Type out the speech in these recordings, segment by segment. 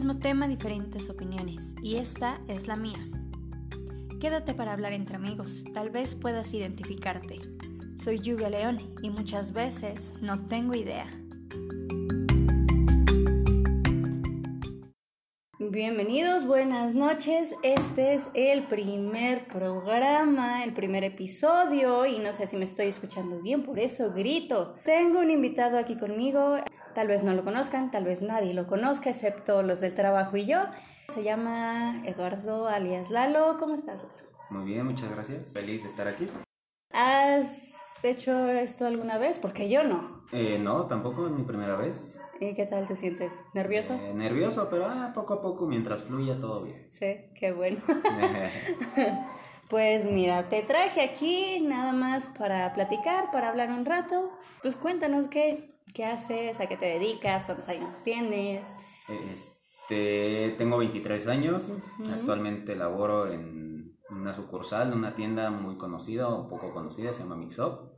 mismo tema, diferentes opiniones, y esta es la mía. Quédate para hablar entre amigos, tal vez puedas identificarte. Soy Lluvia León y muchas veces no tengo idea. Bienvenidos, buenas noches. Este es el primer programa, el primer episodio y no sé si me estoy escuchando bien, por eso grito. Tengo un invitado aquí conmigo, tal vez no lo conozcan, tal vez nadie lo conozca, excepto los del trabajo y yo. Se llama Eduardo alias Lalo. ¿Cómo estás? Muy bien, muchas gracias. Feliz de estar aquí. ¿Has hecho esto alguna vez? Porque yo no. Eh, no, tampoco es mi primera vez. ¿Y qué tal te sientes? ¿Nervioso? Eh, nervioso, pero ah, poco a poco, mientras fluya, todo bien. Sí, qué bueno. pues mira, te traje aquí nada más para platicar, para hablar un rato. Pues cuéntanos qué, qué haces, a qué te dedicas, cuántos años tienes. Este, tengo 23 años, actualmente laboro en una sucursal, una tienda muy conocida o poco conocida, se llama Mixup.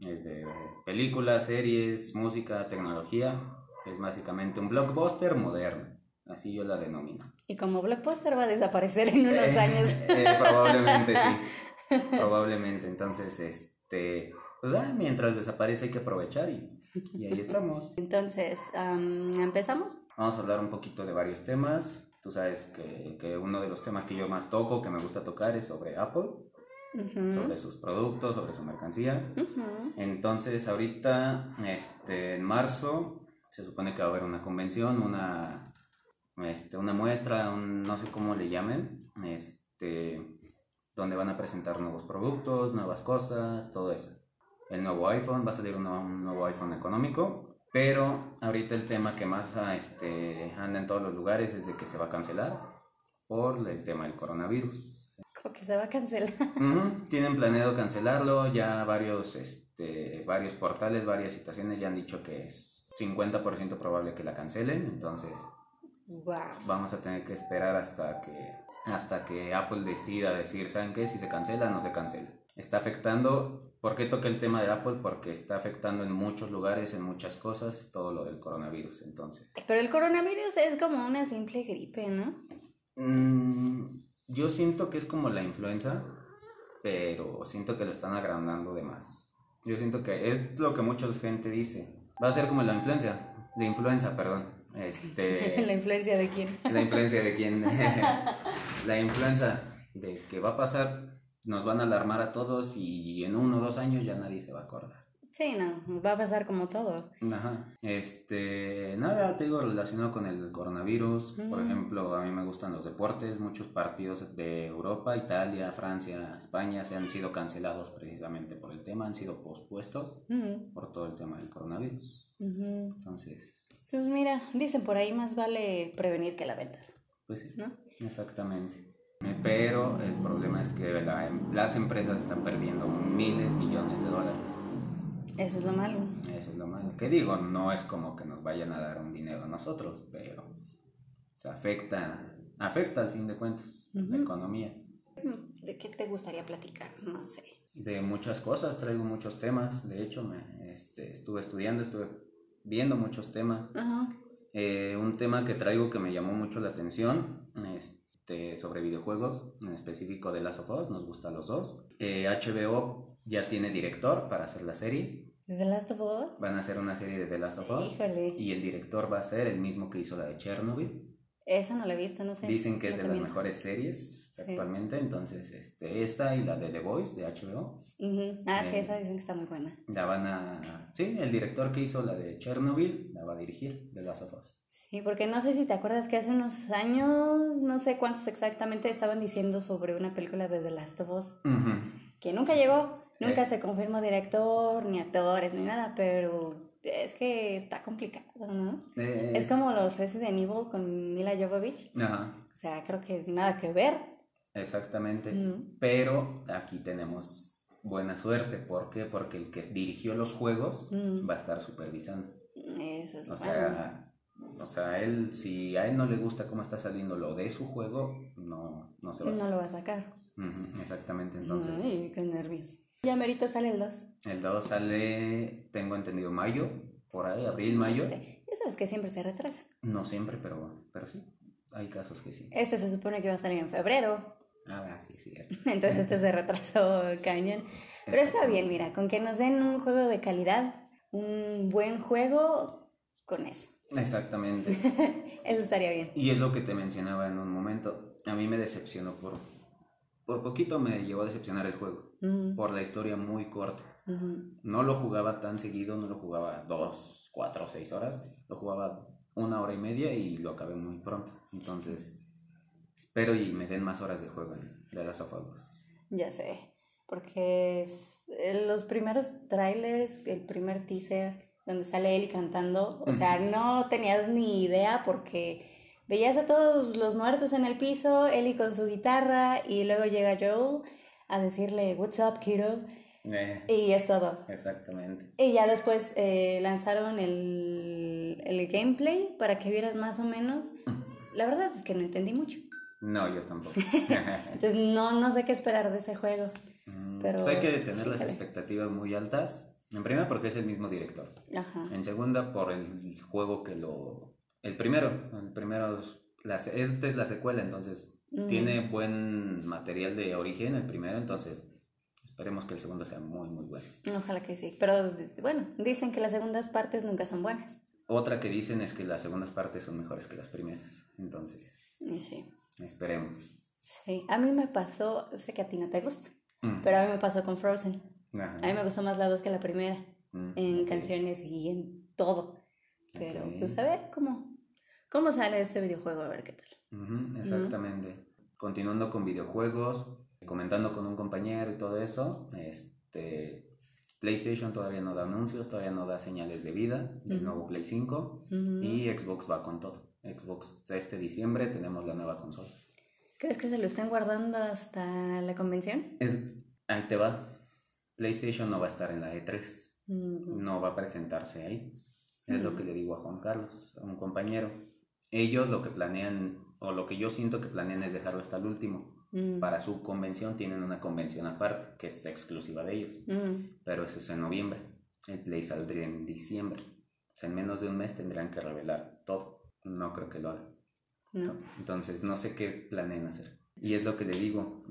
Es de películas, series, música, tecnología es básicamente un blockbuster moderno. Así yo la denomino. Y como blockbuster va a desaparecer en unos eh, años. Eh, probablemente sí. Probablemente. Entonces, este. Pues mientras desaparece hay que aprovechar y, y ahí estamos. Entonces, ¿empezamos? Vamos a hablar un poquito de varios temas. Tú sabes que, que, uno de los temas que yo más toco, que me gusta tocar, es sobre Apple. sobre sus productos, sobre su mercancía. Entonces, ahorita, este, en marzo, se supone que va a haber una convención, una, este, una muestra, no sé cómo le llamen, este, donde van a presentar nuevos productos, nuevas cosas, todo eso. El nuevo iPhone, va a salir un nuevo, iPhone económico, pero ahorita el tema que más este, anda en todos los lugares es de que se va a cancelar por el tema del coronavirus. ¿Cómo que se va a cancelar? Tienen planeado cancelarlo, ya varios, este, varios portales, varias situaciones ya han dicho que es 50% probable que la cancelen, entonces vamos a tener que esperar hasta que, hasta que Apple decida decir, ¿saben qué? Si se cancela, no se cancela. Está afectando, ¿por qué toca el tema de Apple? Porque está afectando en muchos lugares, en muchas cosas, todo lo del coronavirus, entonces. Pero el coronavirus es como una simple gripe, ¿no? Mm, yo siento que es como la influenza, pero siento que lo están agrandando de más. Yo siento que es lo que mucha gente dice Va a ser como la influencia, de influenza, perdón. Este, ¿La influencia de quién? La influencia de quién. la influenza de que va a pasar, nos van a alarmar a todos y en uno o dos años ya nadie se va a acordar. Sí, no, va a pasar como todo. Ajá. Este, nada, te digo, relacionado con el coronavirus. Por mm. ejemplo, a mí me gustan los deportes. Muchos partidos de Europa, Italia, Francia, España se han sido cancelados precisamente por el tema, han sido pospuestos mm. por todo el tema del coronavirus. Entonces. Pues mira, dicen por ahí más vale prevenir que lamentar. Pues sí, ¿no? Exactamente. Pero el problema es que las empresas están perdiendo miles, millones de dólares eso es lo malo. Eso es lo malo. Que digo, no es como que nos vayan a dar un dinero a nosotros, pero se afecta, afecta al fin de cuentas la economía. ¿De qué te gustaría platicar? No sé. De muchas cosas, traigo muchos temas. De hecho, me, este, estuve estudiando, estuve viendo muchos temas. Eh, un tema que traigo que me llamó mucho la atención este, sobre videojuegos, en específico de Last of Us, nos gusta los dos. HBO eh, ya tiene director para hacer la serie. ¿De The Last of Us? Van a hacer una serie de The Last of Us. Y el director va a ser el mismo que hizo la de Chernobyl. Esa no la he visto, no sé. Dicen que es de las mejores series actualmente, entonces este, esta y la de The Voice de HBO. Ah, sí, eh, esa dicen que está muy buena. La van a... Sí, el director que hizo la de Chernobyl la va a dirigir, The Last of Us. Sí, porque no sé si te acuerdas que hace unos años, no sé cuántos exactamente, estaban diciendo sobre una película de The Last of Us, que nunca llegó. Nunca eh. se confirmó director, ni actores, ni nada, pero es que está complicado, ¿no? Es, como los Resident Evil con Mila Jovovich. Ajá. O sea, creo que nada que ver. Exactamente. Pero aquí tenemos buena suerte. ¿Por qué? Porque el que dirigió los juegos va a estar supervisando. Eso es O sea, o sea, él, si a él no le gusta cómo está saliendo lo de su juego, no, no se va a No lo va a sacar. exactamente, entonces. Ay, qué nervios. Ya merito sale el 2. El 2 sale, tengo entendido, mayo, por ahí, abril, mayo. Sí. Ya sabes que siempre se retrasa. No siempre, pero, pero sí. Hay casos que sí. Este se supone que va a salir en febrero. Ah, sí, sí. Entonces este se retrasó cañón. Pero está bien, mira, con que nos den un juego de calidad, un buen juego, con eso. Exactamente. eso estaría bien. Y es lo que te mencionaba en un momento. A mí me decepcionó por... Por poquito me llevó a decepcionar el juego. Por la historia muy corta. No lo jugaba tan seguido, no lo jugaba dos, cuatro, seis horas. Lo jugaba una hora y media y lo acabé muy pronto. Entonces, espero y me den más horas de juego en The Last of Us Ya sé, porque los primeros trailers, el primer teaser donde sale Ellie cantando, o sea, no tenías ni idea porque veías a todos los muertos en el piso, Ellie con su guitarra y luego llega Joel a decirle, What's up, kiddo? Eh, y es todo. Exactamente. Y ya después eh, lanzaron el, el, gameplay para que vieras más o menos. La verdad es que no entendí mucho. No, yo tampoco. Entonces no, no sé qué esperar de ese juego. Mm, pero pues hay que tener las expectativas muy altas. En primera porque es el mismo director. Ajá. En segunda por el juego que lo... El primero. El primero... La, esta es la secuela, entonces tiene buen material de origen el primero, entonces Esperemos que el segundo sea muy, muy bueno. Ojalá que sí. Pero bueno, dicen que las segundas partes nunca son buenas. Otra que dicen es que las segundas partes son mejores que las primeras. Entonces, sí. esperemos. Sí, a mí me pasó, sé que a ti no te gusta, mm. pero a mí me pasó con Frozen. A mí me gustó más la dos que la primera, mm, en canciones y en todo. Pero pues a ver cómo, cómo sale ese videojuego, a ver qué tal. Exactamente. Continuando con videojuegos, comentando con un compañero y todo eso, este, PlayStation todavía no da anuncios, todavía no da señales de vida del nuevo Play 5 y Xbox va con todo. Xbox este diciembre tenemos la nueva consola. ¿Crees que se lo están guardando hasta la convención? Es, ahí te va. PlayStation no va a estar en la E3. No va a presentarse ahí. Es lo que le digo a Juan Carlos, a un compañero. Ellos lo que planean, o lo que yo siento que planean es dejarlo hasta el último. Mm. Para su convención tienen una convención aparte que es exclusiva de ellos. Mm. Pero eso es en noviembre. El Play saldría en diciembre. en menos de un mes tendrían que revelar todo. No creo que lo hagan. Entonces no sé qué planeen hacer. Y es lo que le digo.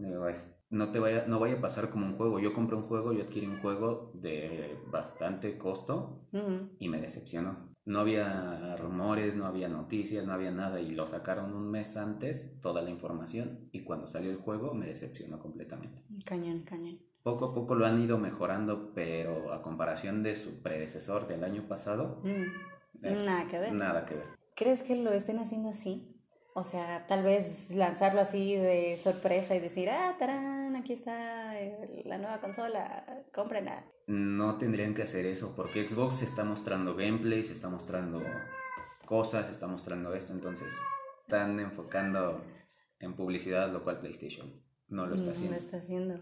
No, te vaya, no vaya a pasar como un juego. Yo compré un juego, yo adquirí un juego de bastante costo mm. y me decepcionó no había rumores, no había noticias, no había nada y lo sacaron un mes antes toda la información y cuando salió el juego me decepcionó completamente. Cañón, cañón. Poco a poco lo han ido mejorando, pero a comparación de su predecesor del año pasado, mm. nada que ver. Nada que ver. ¿Crees que lo estén haciendo así? O sea, tal vez lanzarlo así de sorpresa y decir, ah, tarán, aquí está la nueva consola, cómprenla. No tendrían que hacer eso porque Xbox está mostrando gameplay, se está mostrando cosas, se está mostrando esto, entonces están enfocando en publicidad, lo cual PlayStation no lo está haciendo. No lo está haciendo.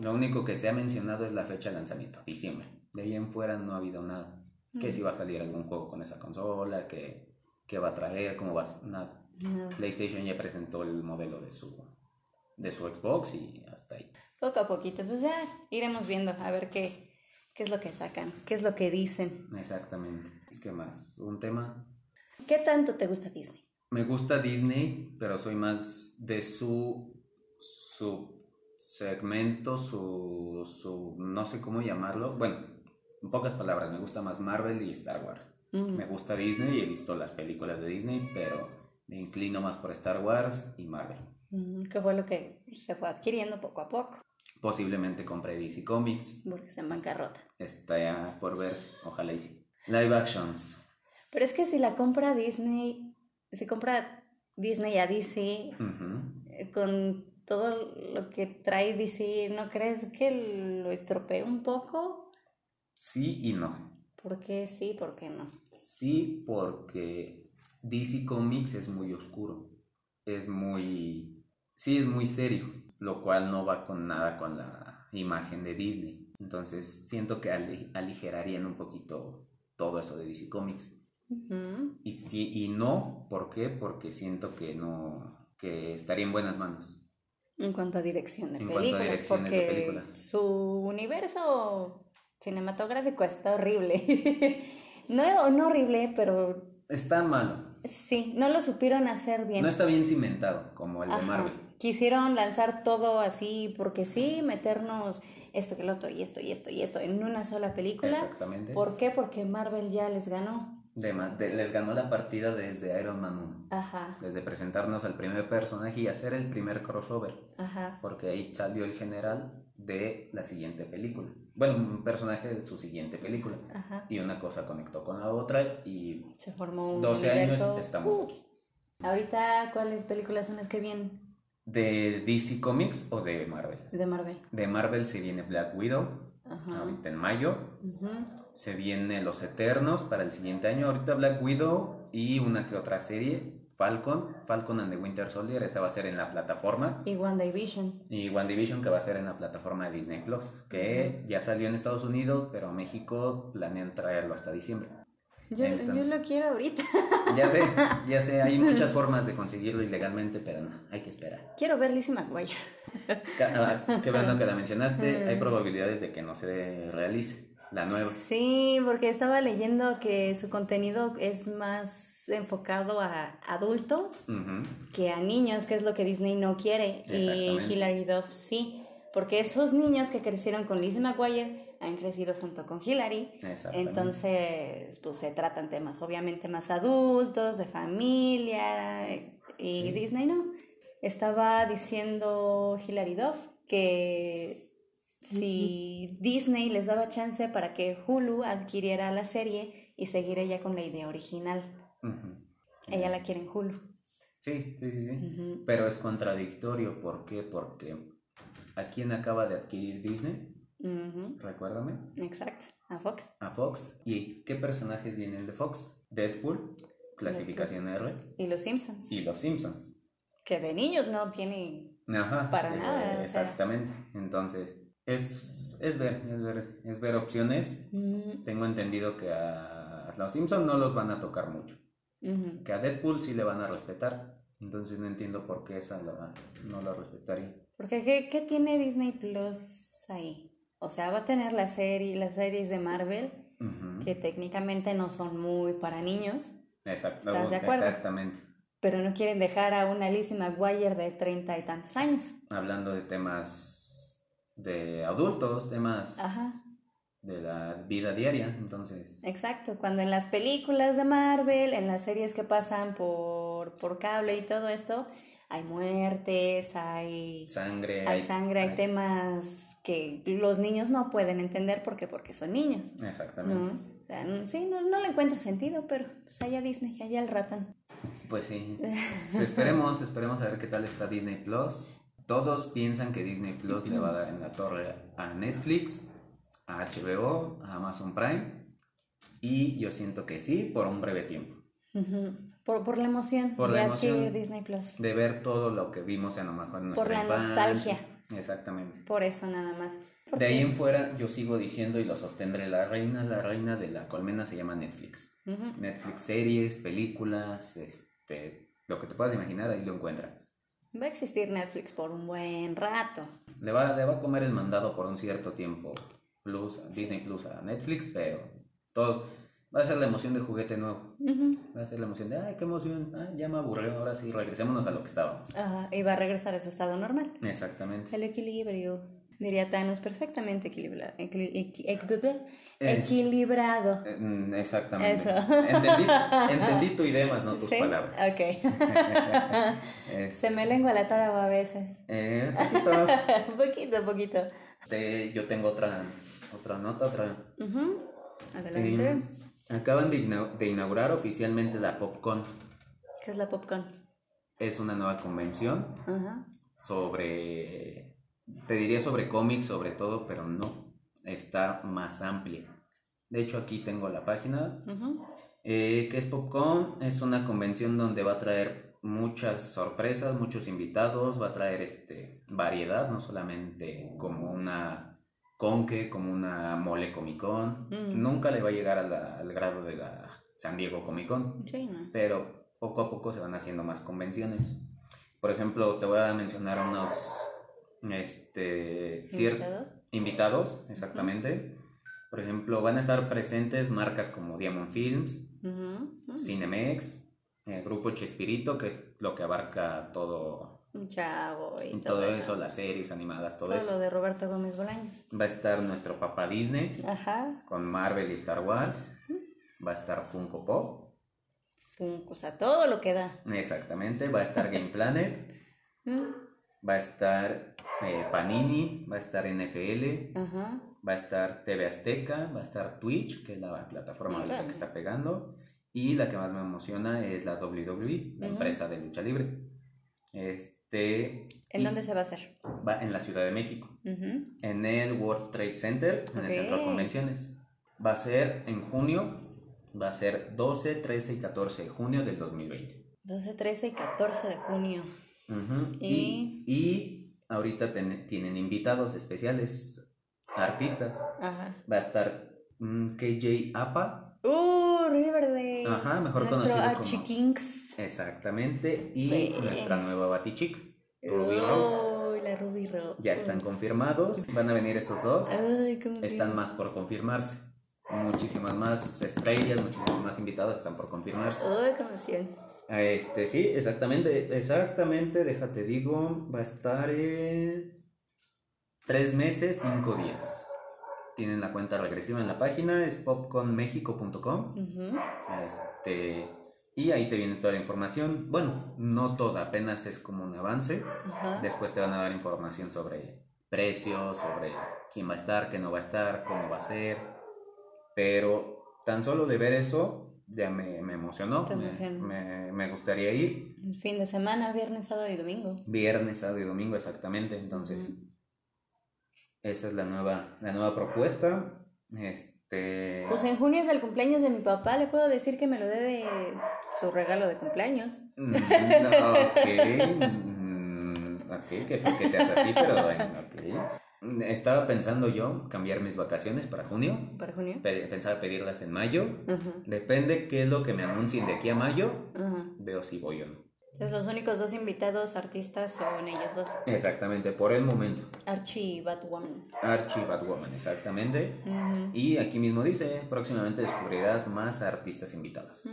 Lo único que se ha mencionado es la fecha de lanzamiento, diciembre. De ahí en fuera no ha habido nada. Que si va a salir algún juego con esa consola, que, que va a traer, cómo va, nada. PlayStation ya presentó el modelo de su, de su Xbox y hasta ahí. Poco a poquito, pues ya iremos viendo a ver qué, qué es lo que sacan, qué es lo que dicen. Exactamente. ¿Qué más? ¿Un tema? ¿Qué tanto te gusta Disney? Me gusta Disney, pero soy más de su, su segmento, su, su, no sé cómo llamarlo. Bueno, en pocas palabras, me gusta más Marvel y Star Wars. Me gusta Disney y he visto las películas de Disney, pero me inclino más por Star Wars y Marvel. ¿Qué fue lo que se fue adquiriendo poco a poco. Posiblemente compré DC Comics. Porque está en bancarrota. Está ya por ver, ojalá y sí. Live actions. Pero es que si la compra Disney, si compra Disney a DC, eh, con todo lo que trae DC, ¿no crees que lo estropee un poco? Sí y no. ¿Por qué sí? ¿Por qué no? Sí, porque DC Comics es muy oscuro, es muy, sí, es muy serio, lo cual no va con nada con la imagen de Disney. Entonces siento que aligerarían un poquito todo eso de DC Comics. Y sí y no, ¿por qué? Porque siento que no, que estaría en buenas manos. En cuanto a dirección de en películas, porque de películas. su universo cinematográfico está horrible. no, no horrible, pero está malo. Sí, no lo supieron hacer bien. No está bien cimentado como el de Marvel. Quisieron lanzar todo así porque sí, meternos esto que el otro y esto y esto y esto en una sola película. Exactamente. ¿Por qué? Porque Marvel ya les ganó. De, les ganó la partida desde Iron Man 1. Ajá. Desde presentarnos al primer personaje y hacer el primer crossover. Ajá. Porque ahí salió el general de la siguiente película. Bueno, un personaje de su siguiente película. Ajá. Y una cosa conectó con la otra y... Se formó un 12 años estamos uh. aquí. Ahorita, ¿cuáles películas son las que vienen? ¿De DC Comics o de Marvel? De Marvel. De Marvel se viene Black Widow, ahorita en mayo. Se viene Los Eternos para el siguiente año. Ahorita Black Widow y una que otra serie. Falcon, Falcon and the Winter Soldier, esa va a ser en la plataforma. Y WandaVision. Y WandaVision que va a ser en la plataforma de Disney Plus, que ya salió en Estados Unidos, pero a México planean traerlo hasta diciembre. Yo, yo, lo quiero ahorita. Ya sé, ya sé, hay muchas formas de conseguirlo ilegalmente, pero no, hay que esperar. Quiero ver Lizzie McGuire. Ah, qué bueno que la mencionaste, hay probabilidades de que no se realice la nueva. Sí, porque estaba leyendo que su contenido es más enfocado a adultos que a niños, que es lo que Disney no quiere. Y Hilary Duff sí, porque esos niños que crecieron con Lizzie McGuire han crecido junto con Hillary. Entonces, pues se tratan temas obviamente más adultos, de familia, y Disney no. Estaba diciendo Hillary Duff que si Disney les daba chance para que Hulu adquiriera la serie y seguir ella con la idea original. Ella la quiere en Hulu. Sí, sí, sí, sí. Pero es contradictorio. ¿Por qué? Porque ¿a quién acaba de adquirir Disney? Recuérdame. Exacto, a Fox. A Fox. ¿Y qué personajes vienen de Fox? Deadpool, clasificación R. Y los Simpsons. Y los Simpsons. Que de niños no tienen para nada. Exactamente. Entonces, es, es ver, es ver, es ver opciones. Tengo entendido que a los Simpsons no los van a tocar mucho. Que a Deadpool sí le van a respetar. Entonces no entiendo por qué esa no la respetaría. Porque ¿qué, ¿qué tiene Disney Plus ahí? O sea, va a tener la serie, las series de Marvel, que técnicamente no son muy para niños. Exacto. ¿Estás de acuerdo? Exactamente. Pero no quieren dejar a una Lizzie McGuire de treinta y tantos años. Hablando de temas de adultos, temas de la vida diaria, entonces. Exacto, cuando en las películas de Marvel, en las series que pasan por, por cable y todo esto, hay muertes, hay sangre, hay, sangre, hay, temas que los niños no pueden entender porque porque son niños. Exactamente. sí, no, no, le encuentro sentido, pero pues allá Disney, allá el ratón. Pues sí. Pues esperemos, esperemos a ver qué tal está Disney Plus. Todos piensan que Disney Plus le va a dar en la torre a Netflix, a HBO, a Amazon Prime. Y yo siento que sí, por un breve tiempo. Por, por la emoción por la emoción Disney Plus. De ver todo lo que vimos a lo mejor en nuestra Por la nostalgia. Exactamente. Por eso nada más. De ahí en fuera yo sigo diciendo y lo sostendré, la reina, la reina de la colmena se llama Netflix. Netflix series, películas, este, lo que te puedas imaginar, ahí lo encuentras. Va a existir Netflix por un buen rato. Le va, le va a comer el mandado por un cierto tiempo Plus, Disney Plus a Netflix, pero todo Va a ser la emoción de juguete nuevo. Va a ser la emoción de, ay, qué emoción. Ah, ya me aburrió, ahora sí, regresémonos a lo que estábamos. Ajá, y va a regresar a su estado normal. Exactamente. El equilibrio. Diría Thanos, perfectamente equilibrado. equilibrado. Mm, exactamente. Eso. Entendí, tu idea, más no tus palabras. Ok. Se me lengua la taraba a veces. Eh, poquito. poquito, poquito. yo tengo otra, otra nota, otra. Adelante. Acaban de, inaugurar oficialmente la PopCon. ¿Qué es la PopCon? Es una nueva convención sobre, te diría sobre cómics sobre todo, pero no, está más amplia. De hecho aquí tengo la página. Eh, ¿Qué es PopCon? Es una convención donde va a traer muchas sorpresas, muchos invitados, va a traer este, variedad, no solamente como una Conque como una mole Comic Con. Mm. Nunca le va a llegar al grado de la San Diego Comic Con. Pero poco a poco se van haciendo más convenciones. Por ejemplo, te voy a mencionar unos este, ¿Invitados? invitados, exactamente. Por ejemplo, van a estar presentes marcas como Diamond Films, Cinemex, el grupo Chespirito, que es lo que abarca todo. Chavo y todo, eso, las series animadas, todo, eso. lo de Roberto Gómez Bolaños. Va a estar nuestro papá Disney, con Marvel y Star Wars. Va a estar Funko Pop. Funko, o sea, todo lo que da. Exactamente, va a estar Game Planet. va a estar eh, Panini, va a estar NFL, va a estar TV Azteca, va a estar Twitch, que es la plataforma que está pegando, y la que más me emociona es la WWE, la empresa de lucha libre. Este, ¿En dónde se va a hacer? Va en la Ciudad de México, en el World Trade Center, en el Centro de Convenciones. Va a ser en junio, va a ser 12, 13 y 14 de junio del 2020. 12, 13 y 14 de junio. y... y... ahorita tienen invitados especiales, artistas. Va a estar mm, KJ Apa. Uh, Riverdale. Ajá, mejor conocido como... Kings. Exactamente. Y nuestra nueva Batichick, Ruby Rose. la Ruby Rose. Ya están confirmados. Van a venir esos dos. Están más por confirmarse. Muchísimas más estrellas, muchísimos más invitados están por confirmarse. Ay, qué Este, sí, exactamente, exactamente, déjate digo, va a estar en tres meses, cinco días. Tienen la cuenta regresiva en la página, es popconmexico.com. Este, y ahí te viene toda la información. Bueno, no toda, apenas es como un avance. Después te van a dar información sobre precios, sobre quién va a estar, qué no va a estar, cómo va a ser. Pero tan solo de ver eso ya me, emocionó. Me, me, gustaría ir. El fin de semana, viernes, sábado y domingo. Viernes, sábado y domingo, exactamente. Entonces, esa es la nueva, la nueva propuesta. Este... Pues en junio es el cumpleaños de mi papá, le puedo decir que me lo dé de su regalo de cumpleaños. Mm, ok, mm, ok, que, que seas así, pero bueno, ok. Estaba pensando yo cambiar mis vacaciones para junio. ¿Para junio? pensaba pedirlas en mayo. Depende qué es lo que me anuncien de aquí a mayo. Veo si voy o no. Entonces los únicos dos invitados artistas son ellos dos. Exactamente, por el momento. Archie y Batwoman. Archie y Batwoman, exactamente. Y aquí mismo dice, próximamente descubrirás más artistas invitados.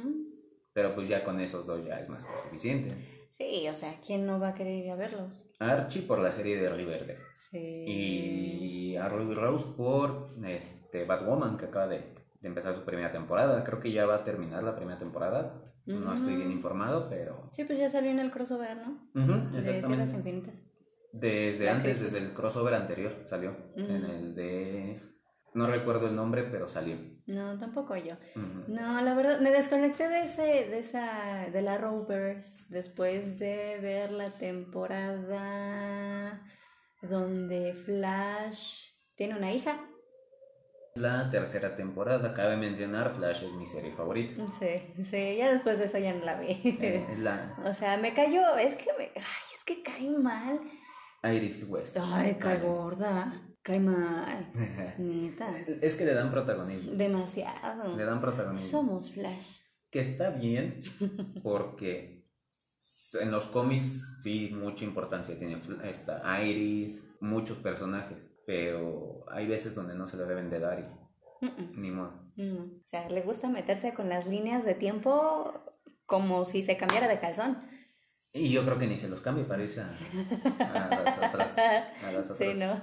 Pero pues ya con esos dos ya es más que suficiente. Sí, o sea, ¿quién no va a querer ir a verlos? Archie por la serie de Riverdale. Sí. Y a Ruby Rose por este, Batwoman, que acaba de, empezar su primera temporada. Creo que ya va a terminar la primera temporada. No estoy bien informado, pero... Sí, pues ya salió en el crossover, ¿no? Uh De Tierras Infinitas. Desde antes, desde el crossover anterior salió. En el de no recuerdo el nombre, pero salió. No, tampoco yo. No, la verdad, me desconecté de ese, de esa, de la Rovers después de ver la temporada donde Flash tiene una hija. La tercera temporada, cabe mencionar, Flash es mi serie favorita. Sí, sí, ya después de eso ya no la vi. Eh, o sea, me cayó, es que me, ay, es que cae mal. Iris West. Ay, cae gorda. Cae mal. Neta. Es que le dan protagonismo. Demasiado. Le dan protagonismo. Somos Flash. Que está bien porque en los cómics sí mucha importancia tiene esta Iris, muchos personajes, pero hay veces donde no se lo deben de dar y ni modo. O sea, le gusta meterse con las líneas de tiempo como si se cambiara de calzón. Y yo creo que ni se los cambie para irse a, las otras. A las otras. Sí, ¿no?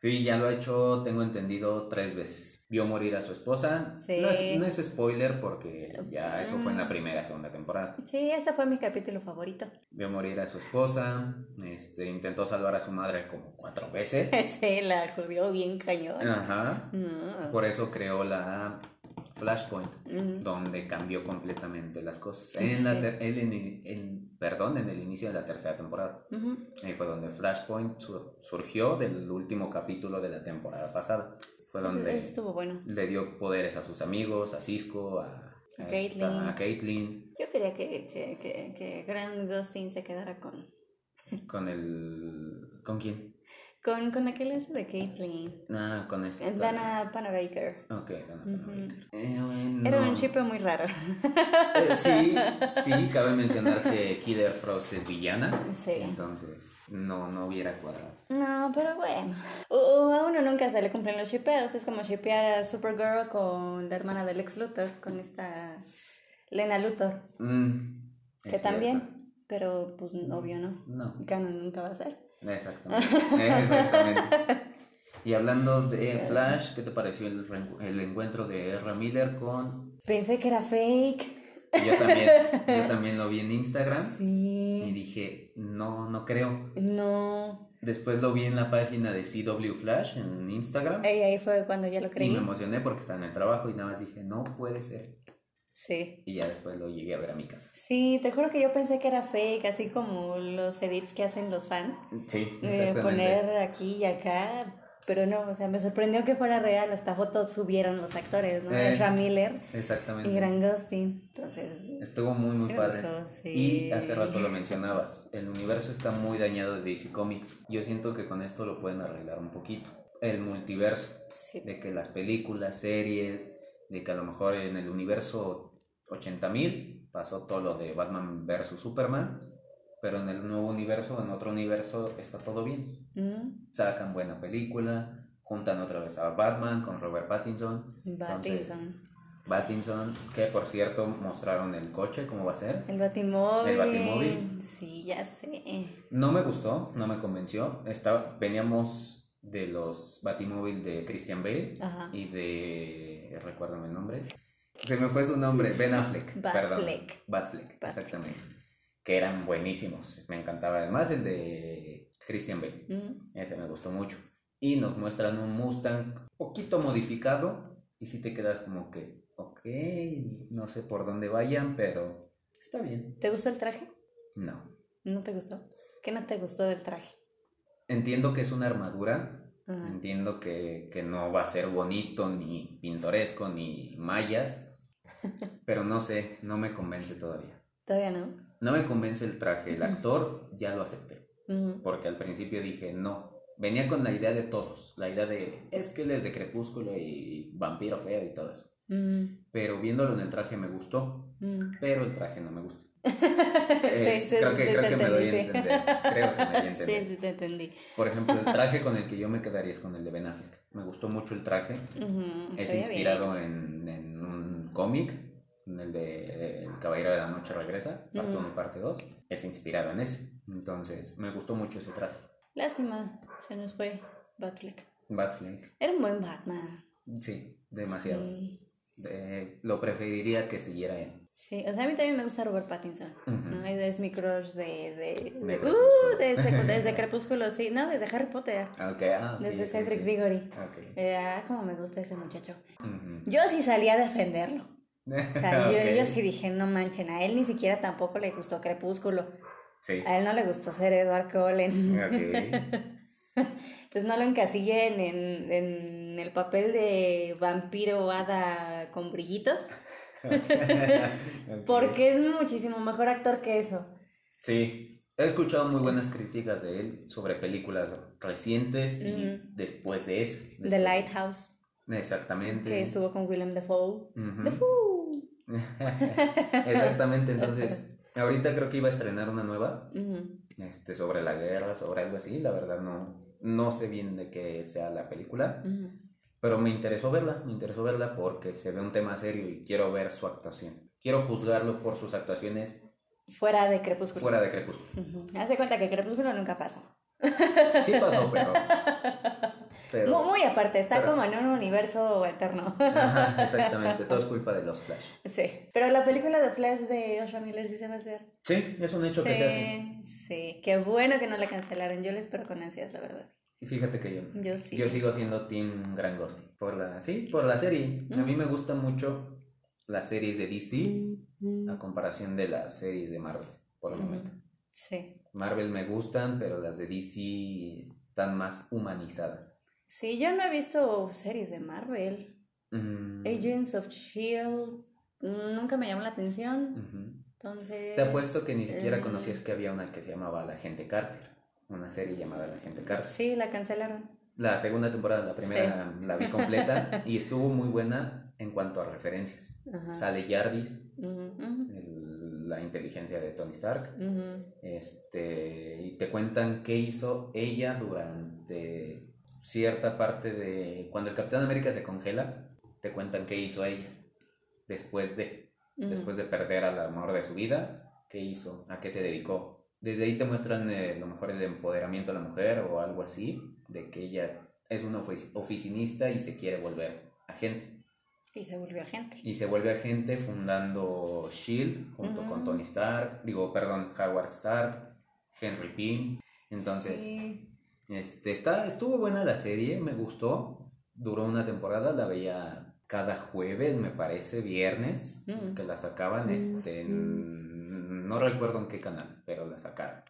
sí, ya lo ha hecho, tengo entendido, tres veces. Vio morir a su esposa. Sí. No es, no es spoiler porque ya eso fue en la mm. primera, segunda temporada. Sí, ese fue mi capítulo favorito. Vio morir a su esposa, este, intentó salvar a su madre como cuatro veces. sí, la jodió bien cañón. Ajá. Mm. Por eso creó la Flashpoint, donde cambió completamente las cosas. En, la en, perdón, en el inicio de la tercera temporada. Ahí fue donde Flashpoint surgió del último capítulo de la temporada pasada. Fue donde Estuvo bueno. le dio poderes a sus amigos, a Cisco, a, a, Caitlyn. Yo quería que, que, que, que Grant Gustin se quedara con... Con el... ¿Con quién? Con, con aquel ese de Caitlyn. Ah, con ese. Dana Panabaker. Ok, Dana Panabaker. Eh, Era un chip muy raro. Eh, sí, sí, cabe mencionar que Killer Frost es villana. Sí. Entonces, no, no hubiera cuadrado. No, pero bueno. a uno nunca se le cumplen los shipeos. Es como shipear a Supergirl con la hermana del ex Luthor, con esta Lena Luthor. Mm, que también, pero pues obvio no. No. Canon nunca va a ser. Exactamente. Exactamente. Y hablando de Flash, ¿qué te pareció el, el encuentro de Erra Miller con... Pensé que era fake. Yo también, yo también lo vi en Instagram. Sí. Y dije, no, no creo. No. Después lo vi en la página de CW Flash en Instagram. Y ahí fue cuando ya lo creí. Y me emocioné porque estaba en el trabajo y nada más dije, no puede ser. Sí. Y ya después lo llegué a ver a mi casa. Sí, te juro que yo pensé que era fake, así como los edits que hacen los fans. Sí, exactamente. poner aquí y acá, pero no, o sea, me sorprendió que fuera real, hasta fotos subieron los actores, ¿no? Eh, Miller. Exactamente. Y Gran Entonces. Estuvo muy, muy padre. Y hace rato lo mencionabas, el universo está muy dañado de DC Comics. Yo siento que con esto lo pueden arreglar un poquito. El multiverso. De que las películas, series, de que a lo mejor en el universo 80.000 pasó todo lo de Batman vs. Superman pero en el nuevo universo, en otro universo, está todo bien. Mm. Sacan buena película, juntan otra vez a Batman con Robert Pattinson. Pattinson. Pattinson, que por cierto mostraron el coche, ¿cómo va a ser? El Batimóvil. El Batimóvil. Sí, ya sé. No me gustó, no me convenció. Estaba, veníamos de los Batimóvil de Christian Bale y de. Recuérdame el nombre. Se me fue su nombre, Ben Affleck. Batfleck. Batfleck, exactamente que eran buenísimos. Me encantaba además el de Christian Bale. Mm. Ese me gustó mucho. Y nos muestran un Mustang poquito modificado y si te quedas como que, ok, no sé por dónde vayan, pero está bien. ¿Te gustó el traje? No. ¿No te gustó? ¿Qué no te gustó del traje? Entiendo que es una armadura. Entiendo que, que no va a ser bonito, ni pintoresco, ni mayas. pero no sé, no me convence todavía. Todavía no. No me convence el traje, el actor ya lo acepté. Porque al principio dije, no. Venía con la idea de todos, la idea de, es que él es de crepúsculo y vampiro feo y todo eso. Pero viéndolo en el traje me gustó, pero el traje no me creo que, creo que me doy a entender. Creo que me doy a entender. Sí, sí, te entendí. Por ejemplo, el traje con el que yo me quedaría es con el de Ben Affleck. Me gustó mucho el traje. es inspirado en, en, un cómic el de El Caballero de la Noche Regresa, parte 1 y parte 2, es inspirado en ese. Entonces, me gustó mucho ese traje. Lástima, se nos fue Batfleck. Batfleck. Era un buen Batman. Sí, demasiado. lo preferiría que siguiera él. Sí, o sea, a mí también me gusta Robert Pattinson, ¿no? Es mi crush de... de, de, uh, desde, Crepúsculo, sí, no, desde Harry Potter. Okay, ah, desde Cedric Diggory. Eh, ah, como me gusta ese muchacho. Yo sí salí a defenderlo. O sea, yo, sí dije, no manchen, a él ni siquiera tampoco le gustó Crepúsculo. Sí. A él no le gustó ser Edward Cullen. Entonces no lo encasillen en, en, el papel de vampiro hada con brillitos. Porque es muchísimo mejor actor que eso. Sí, he escuchado muy buenas críticas de él sobre películas recientes y después de eso. The Lighthouse. Exactamente. Que estuvo con Willem Dafoe. Exactamente, entonces, ahorita creo que iba a estrenar una nueva, este, sobre la guerra, sobre algo así, la verdad no, no sé bien de qué sea la película, pero me interesó verla, me interesó verla porque se ve un tema serio y quiero ver su actuación. Quiero juzgarlo por sus actuaciones. Fuera de Crepúsculo. Fuera de Crepúsculo. Hace cuenta que Crepúsculo nunca pasó. Sí pasó, pero muy, aparte, está como en un universo eterno. exactamente, todo es culpa de los Flash. Sí, pero la película de Flash de Osha Miller sí se va a hacer. Sí, es un hecho que se hace. Sí, qué bueno que no la cancelaron, yo le espero con ansias, la verdad. Y fíjate que yo, yo, sí. yo sigo siendo Team Gran Ghost. Por la, sí, por la serie. A mí me gustan mucho las series de DC a comparación de las series de Marvel, por el momento. Sí. Marvel me gustan, pero las de DC están más humanizadas. Sí, yo no he visto series de Marvel. Mm. Agents of Shield nunca me llamó la atención. Entonces. Te apuesto que ni siquiera eh, conocías que había una que se llamaba La Gente Carter. Una serie llamada La Gente Carter. Sí, la cancelaron. La segunda temporada, la primera la vi completa y estuvo muy buena en cuanto a referencias. Sale Jarvis, la inteligencia de Tony Stark, este, y te cuentan qué hizo ella durante cierta parte de... Cuando el Capitán América se congela, te cuentan qué hizo ella después de... después de perder al amor de su vida, ¿qué hizo? ¿A qué se dedicó? Desde ahí te muestran eh, lo mejor el empoderamiento de la mujer o algo así, de que ella es una oficinista y se quiere volver agente. Y se vuelve agente. Y se vuelve agente fundando Shield junto con Tony Stark, digo, perdón, Howard Stark, Henry Pym. Entonces, este, está, estuvo buena la serie, me gustó. Duró una temporada, la veía cada jueves, me parece, viernes, mm. que la sacaban, este, no recuerdo en qué canal, pero la sacaron.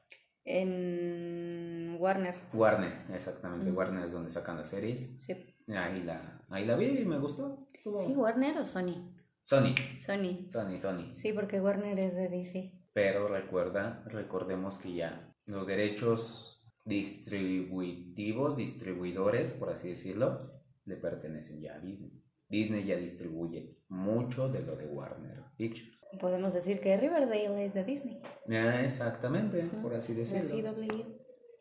En Warner. Warner, exactamente, mm. Warner es donde sacan las series. Sí. Ahí la, ahí la vi y me gustó. ¿Sí, Warner o Sony? Sony. Sony. Sony, Sony. Sí, porque Warner es de DC. Pero recuerda, recordemos que ya los derechos distributivos, distribuidores, por así decirlo, le pertenecen ya a Disney. Disney ya distribuye mucho de lo de Warner Pictures. Podemos decir que Riverdale es de Disney. Ah, exactamente, por así decirlo.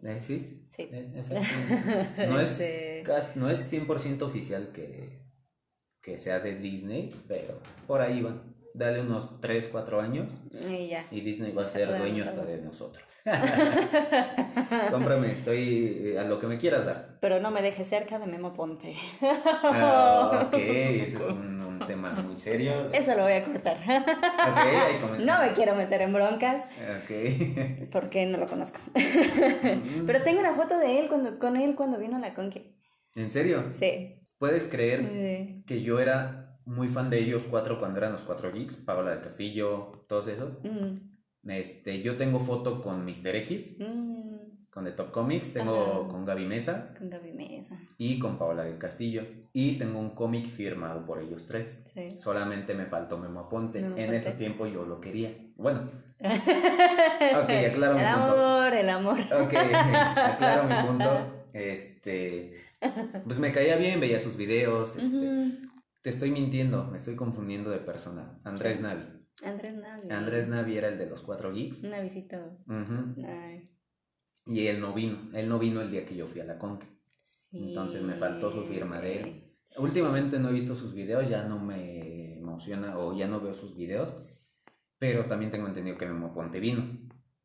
Eh, sí. Sí. Eh, no, es, este no es 100% oficial que, que sea de Disney, pero por ahí va dale unos 3, 4 años y, ya. y Disney va a ser dueño hasta de nosotros. Cómprame, estoy eh, a lo que me quieras dar. Pero no me dejes cerca de Memo Ponte. Ah, ok, ese es un, tema muy serio. Eso lo voy a cortar. Okay, no me quiero meter en broncas. Ok. Porque no lo conozco. Mm. Pero tengo una foto de él cuando, con él cuando vino a la Conque. ¿En serio? Sí. ¿Puedes creer que yo era muy fan de ellos cuatro cuando eran los cuatro geeks, Paola del Castillo, todos esos. Mm. Este, yo tengo foto con Mr. X, mm. con The Top Comics, tengo con Gaby Mesa. Con Gaby Mesa. Y con Paola del Castillo. Y tengo un cómic firmado por ellos tres. Solamente me faltó Memo Aponte. en ese tiempo yo lo quería. Bueno. ok, aclaro mi punto. El amor, el amor. Ok, aclaro mi punto. Este, pues me caía bien, veía sus videos, este, te estoy mintiendo, me estoy confundiendo de persona. Andrés Navi. Andrés Navi. Andrés Navi era el de los cuatro geeks. Navisito. Y él no vino. Él no vino el día que yo fui a la Conque. Entonces me faltó su firma de él. Últimamente no he visto sus videos, ya no me emociona o ya no veo sus videos. Pero también tengo entendido que Memo Ponte vino.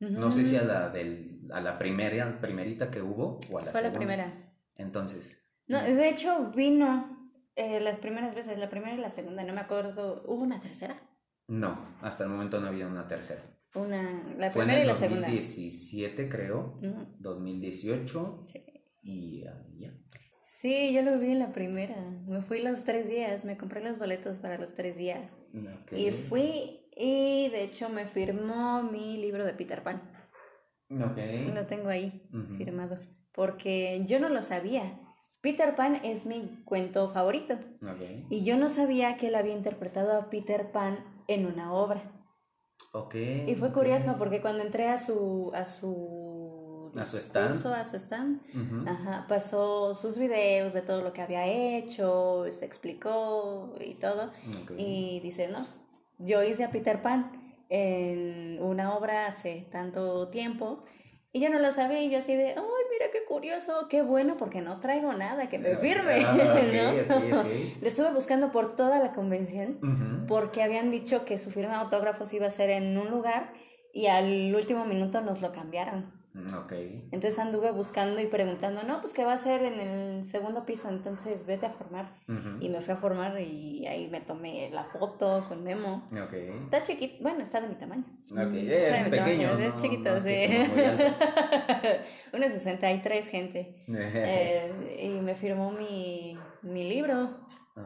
No sé si a la del, a la primera, primerita que hubo o a la Fue la primera. Entonces. No, de hecho vino eh, las primeras veces, la primera y la segunda, no me acuerdo. ¿Hubo una tercera? No, hasta el momento no había una tercera. Una, la primera y la segunda. 2017 creo, 2018 sí. y ya. Sí, yo lo vi en la primera. Me fui los tres días, me compré los boletos para los tres días. Y fui y de hecho me firmó mi libro de Peter Pan. Ok. Lo tengo ahí firmado. Porque yo no lo sabía. Peter Pan es mi cuento favorito. Y yo no sabía que él había interpretado a Peter Pan en una obra. Okay, y fue curioso porque cuando entré a su a su a su stand, a su stand ajá, pasó sus videos de todo lo que había hecho, se explicó y todo. Y dice, no, yo hice a Peter Pan en una obra hace tanto tiempo y yo no lo sabía y yo así de, qué curioso, qué bueno, porque no traigo nada que me firme. Ah, lo estuve buscando por toda la convención porque habían dicho que su firma de autógrafos iba a ser en un lugar y al último minuto nos lo cambiaron. Mm, ok. Entonces anduve buscando y preguntando, no, pues qué va a ser en el segundo piso, entonces vete a formar. Y me fui a formar y ahí me tomé la foto con Memo. Ok. Está chiquito, bueno, está de mi tamaño. Ok, es pequeño. es chiquito, sí. Unos 63 gente. eh, y me firmó mi, mi libro.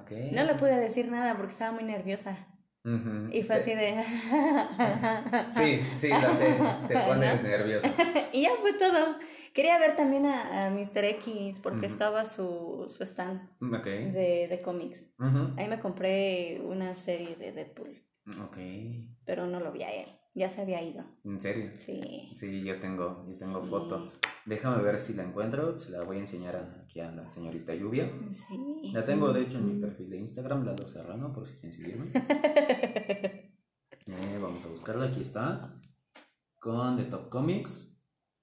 Okay. No le pude decir nada porque estaba muy nerviosa. Y fue así de... sí, sí, lo sé, te pones nervioso. y ya fue todo. Quería ver también a, a Mr. X porque estaba su, su stand de, de cómics. Ahí me compré una serie de Deadpool. Ok. Pero no lo vi a él, ya se había ido. ¿En serio? Sí. Sí, yo tengo, yo tengo foto. Déjame ver si la encuentro, se la voy a enseñar aquí a la señorita Lluvia. Sí. La tengo de hecho en mi perfil de Instagram, Lalo Serrano, por si quieren seguirme. Eh, vamos a buscarla, aquí está. Con The Top Comics.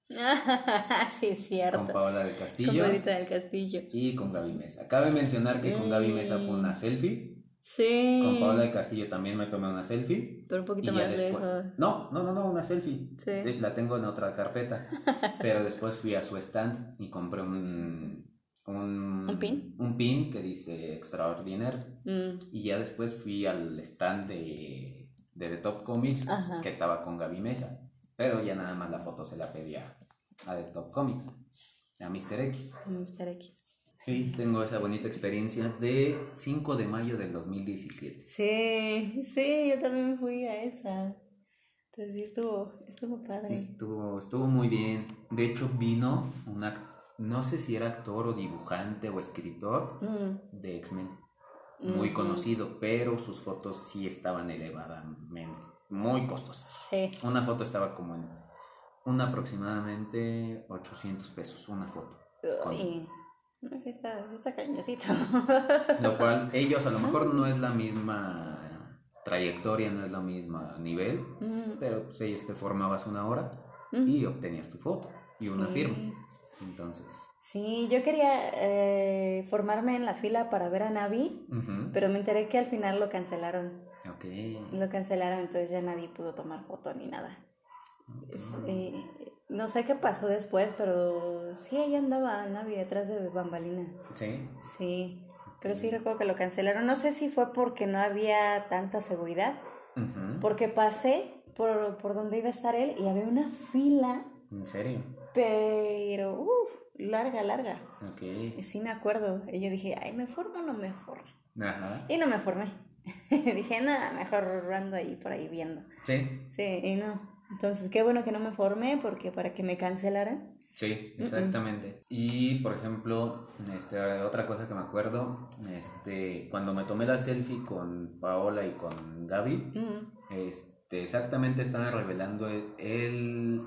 sí, es cierto. Con Paola del Castillo. Con del Castillo. Y con Gaby Mesa. Cabe mencionar que con Gaby Mesa fue una selfie. Sí. Con Paola de Castillo también me tomé una selfie. Pero un poquito más lejos. No, no, no, no, una selfie. Sí. La tengo en otra carpeta. pero después fui a su stand y compré un. Un, ¿Un pin? Un pin que dice Extraordinaire. Mm. Y ya después fui al stand de, de The Top Comics, que estaba con Gaby Mesa. Pero ya nada más la foto se la pedía a The Top Comics, a Mr. X. Mr. X. Sí, tengo esa bonita experiencia de 5 de mayo del 2017. Sí, sí, yo también fui a esa. Entonces sí, estuvo, estuvo padre. Estuvo, estuvo muy bien. De hecho, vino un no sé si era actor o dibujante o escritor mm. de X-Men. Muy conocido, pero sus fotos sí estaban elevadamente, muy costosas. Sí. Una foto estaba como en un aproximadamente 800 pesos, una foto. No, sí está, está cariñosito. Lo cual, ellos a lo mejor no es la misma trayectoria, no es la misma nivel, pero pues ellos te formabas una hora y obtenías tu foto y una firma. Entonces. Sí, yo quería eh, formarme en la fila para ver a Navi, pero me enteré que al final lo cancelaron. Ok. Lo cancelaron, entonces ya nadie pudo tomar foto ni nada. Eh, no sé qué pasó después, pero sí, ella andaba Navi detrás de bambalinas. Sí. Sí, pero sí recuerdo que lo cancelaron. No sé si fue porque no había tanta seguridad, porque pasé por, por donde iba a estar él y había una fila. ¿En serio? Pero, uff, larga, larga. Ok. Sí me acuerdo. Y yo dije, ay, ¿me formo o no me formo? Ajá. Y no me formé. dije, nada, mejor ando ahí por ahí viendo. Sí. Sí, y no. Entonces, qué bueno que no me formé porque para que me cancelaran. Sí, exactamente. Y por ejemplo, este, otra cosa que me acuerdo, este, cuando me tomé la selfie con Paola y con Gaby, este, exactamente estaban revelando el,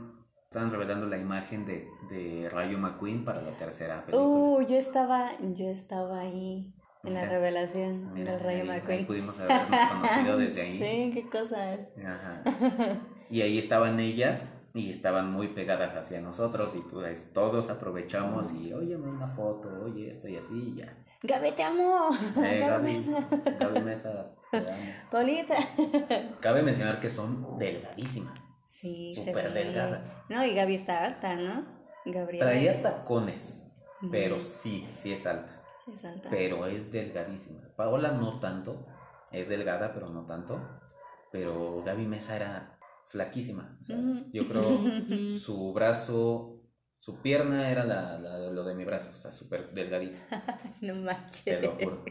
estaban revelando la imagen de, de Rayo McQueen para la tercera película. Uh, yo estaba, yo estaba ahí. En la revelación del Rayo McQueen. Ahí pudimos habernos conocido desde ahí. Sí, qué cosas. Ajá. Y ahí estaban ellas y estaban muy pegadas hacia nosotros y pues todos aprovechamos y oye una foto, oye esto y así y ya. Gaby te amo. Eh, Gaby, Mesa. Gaby Mesa. Polita. Cabe mencionar que son delgadísimas. Sí, súper delgadas. No, y Gaby está alta, ¿no? Gabriela. Traía tacones, pero sí, sí es alta. Sí. Pero es delgadísima. Paola no tanto, es delgada, pero no tanto. Pero Gaby Mesa era flaquísima. Yo creo su brazo, su pierna era la, lo de mi brazo, o sea, súper delgadita. no manches. Te lo juro.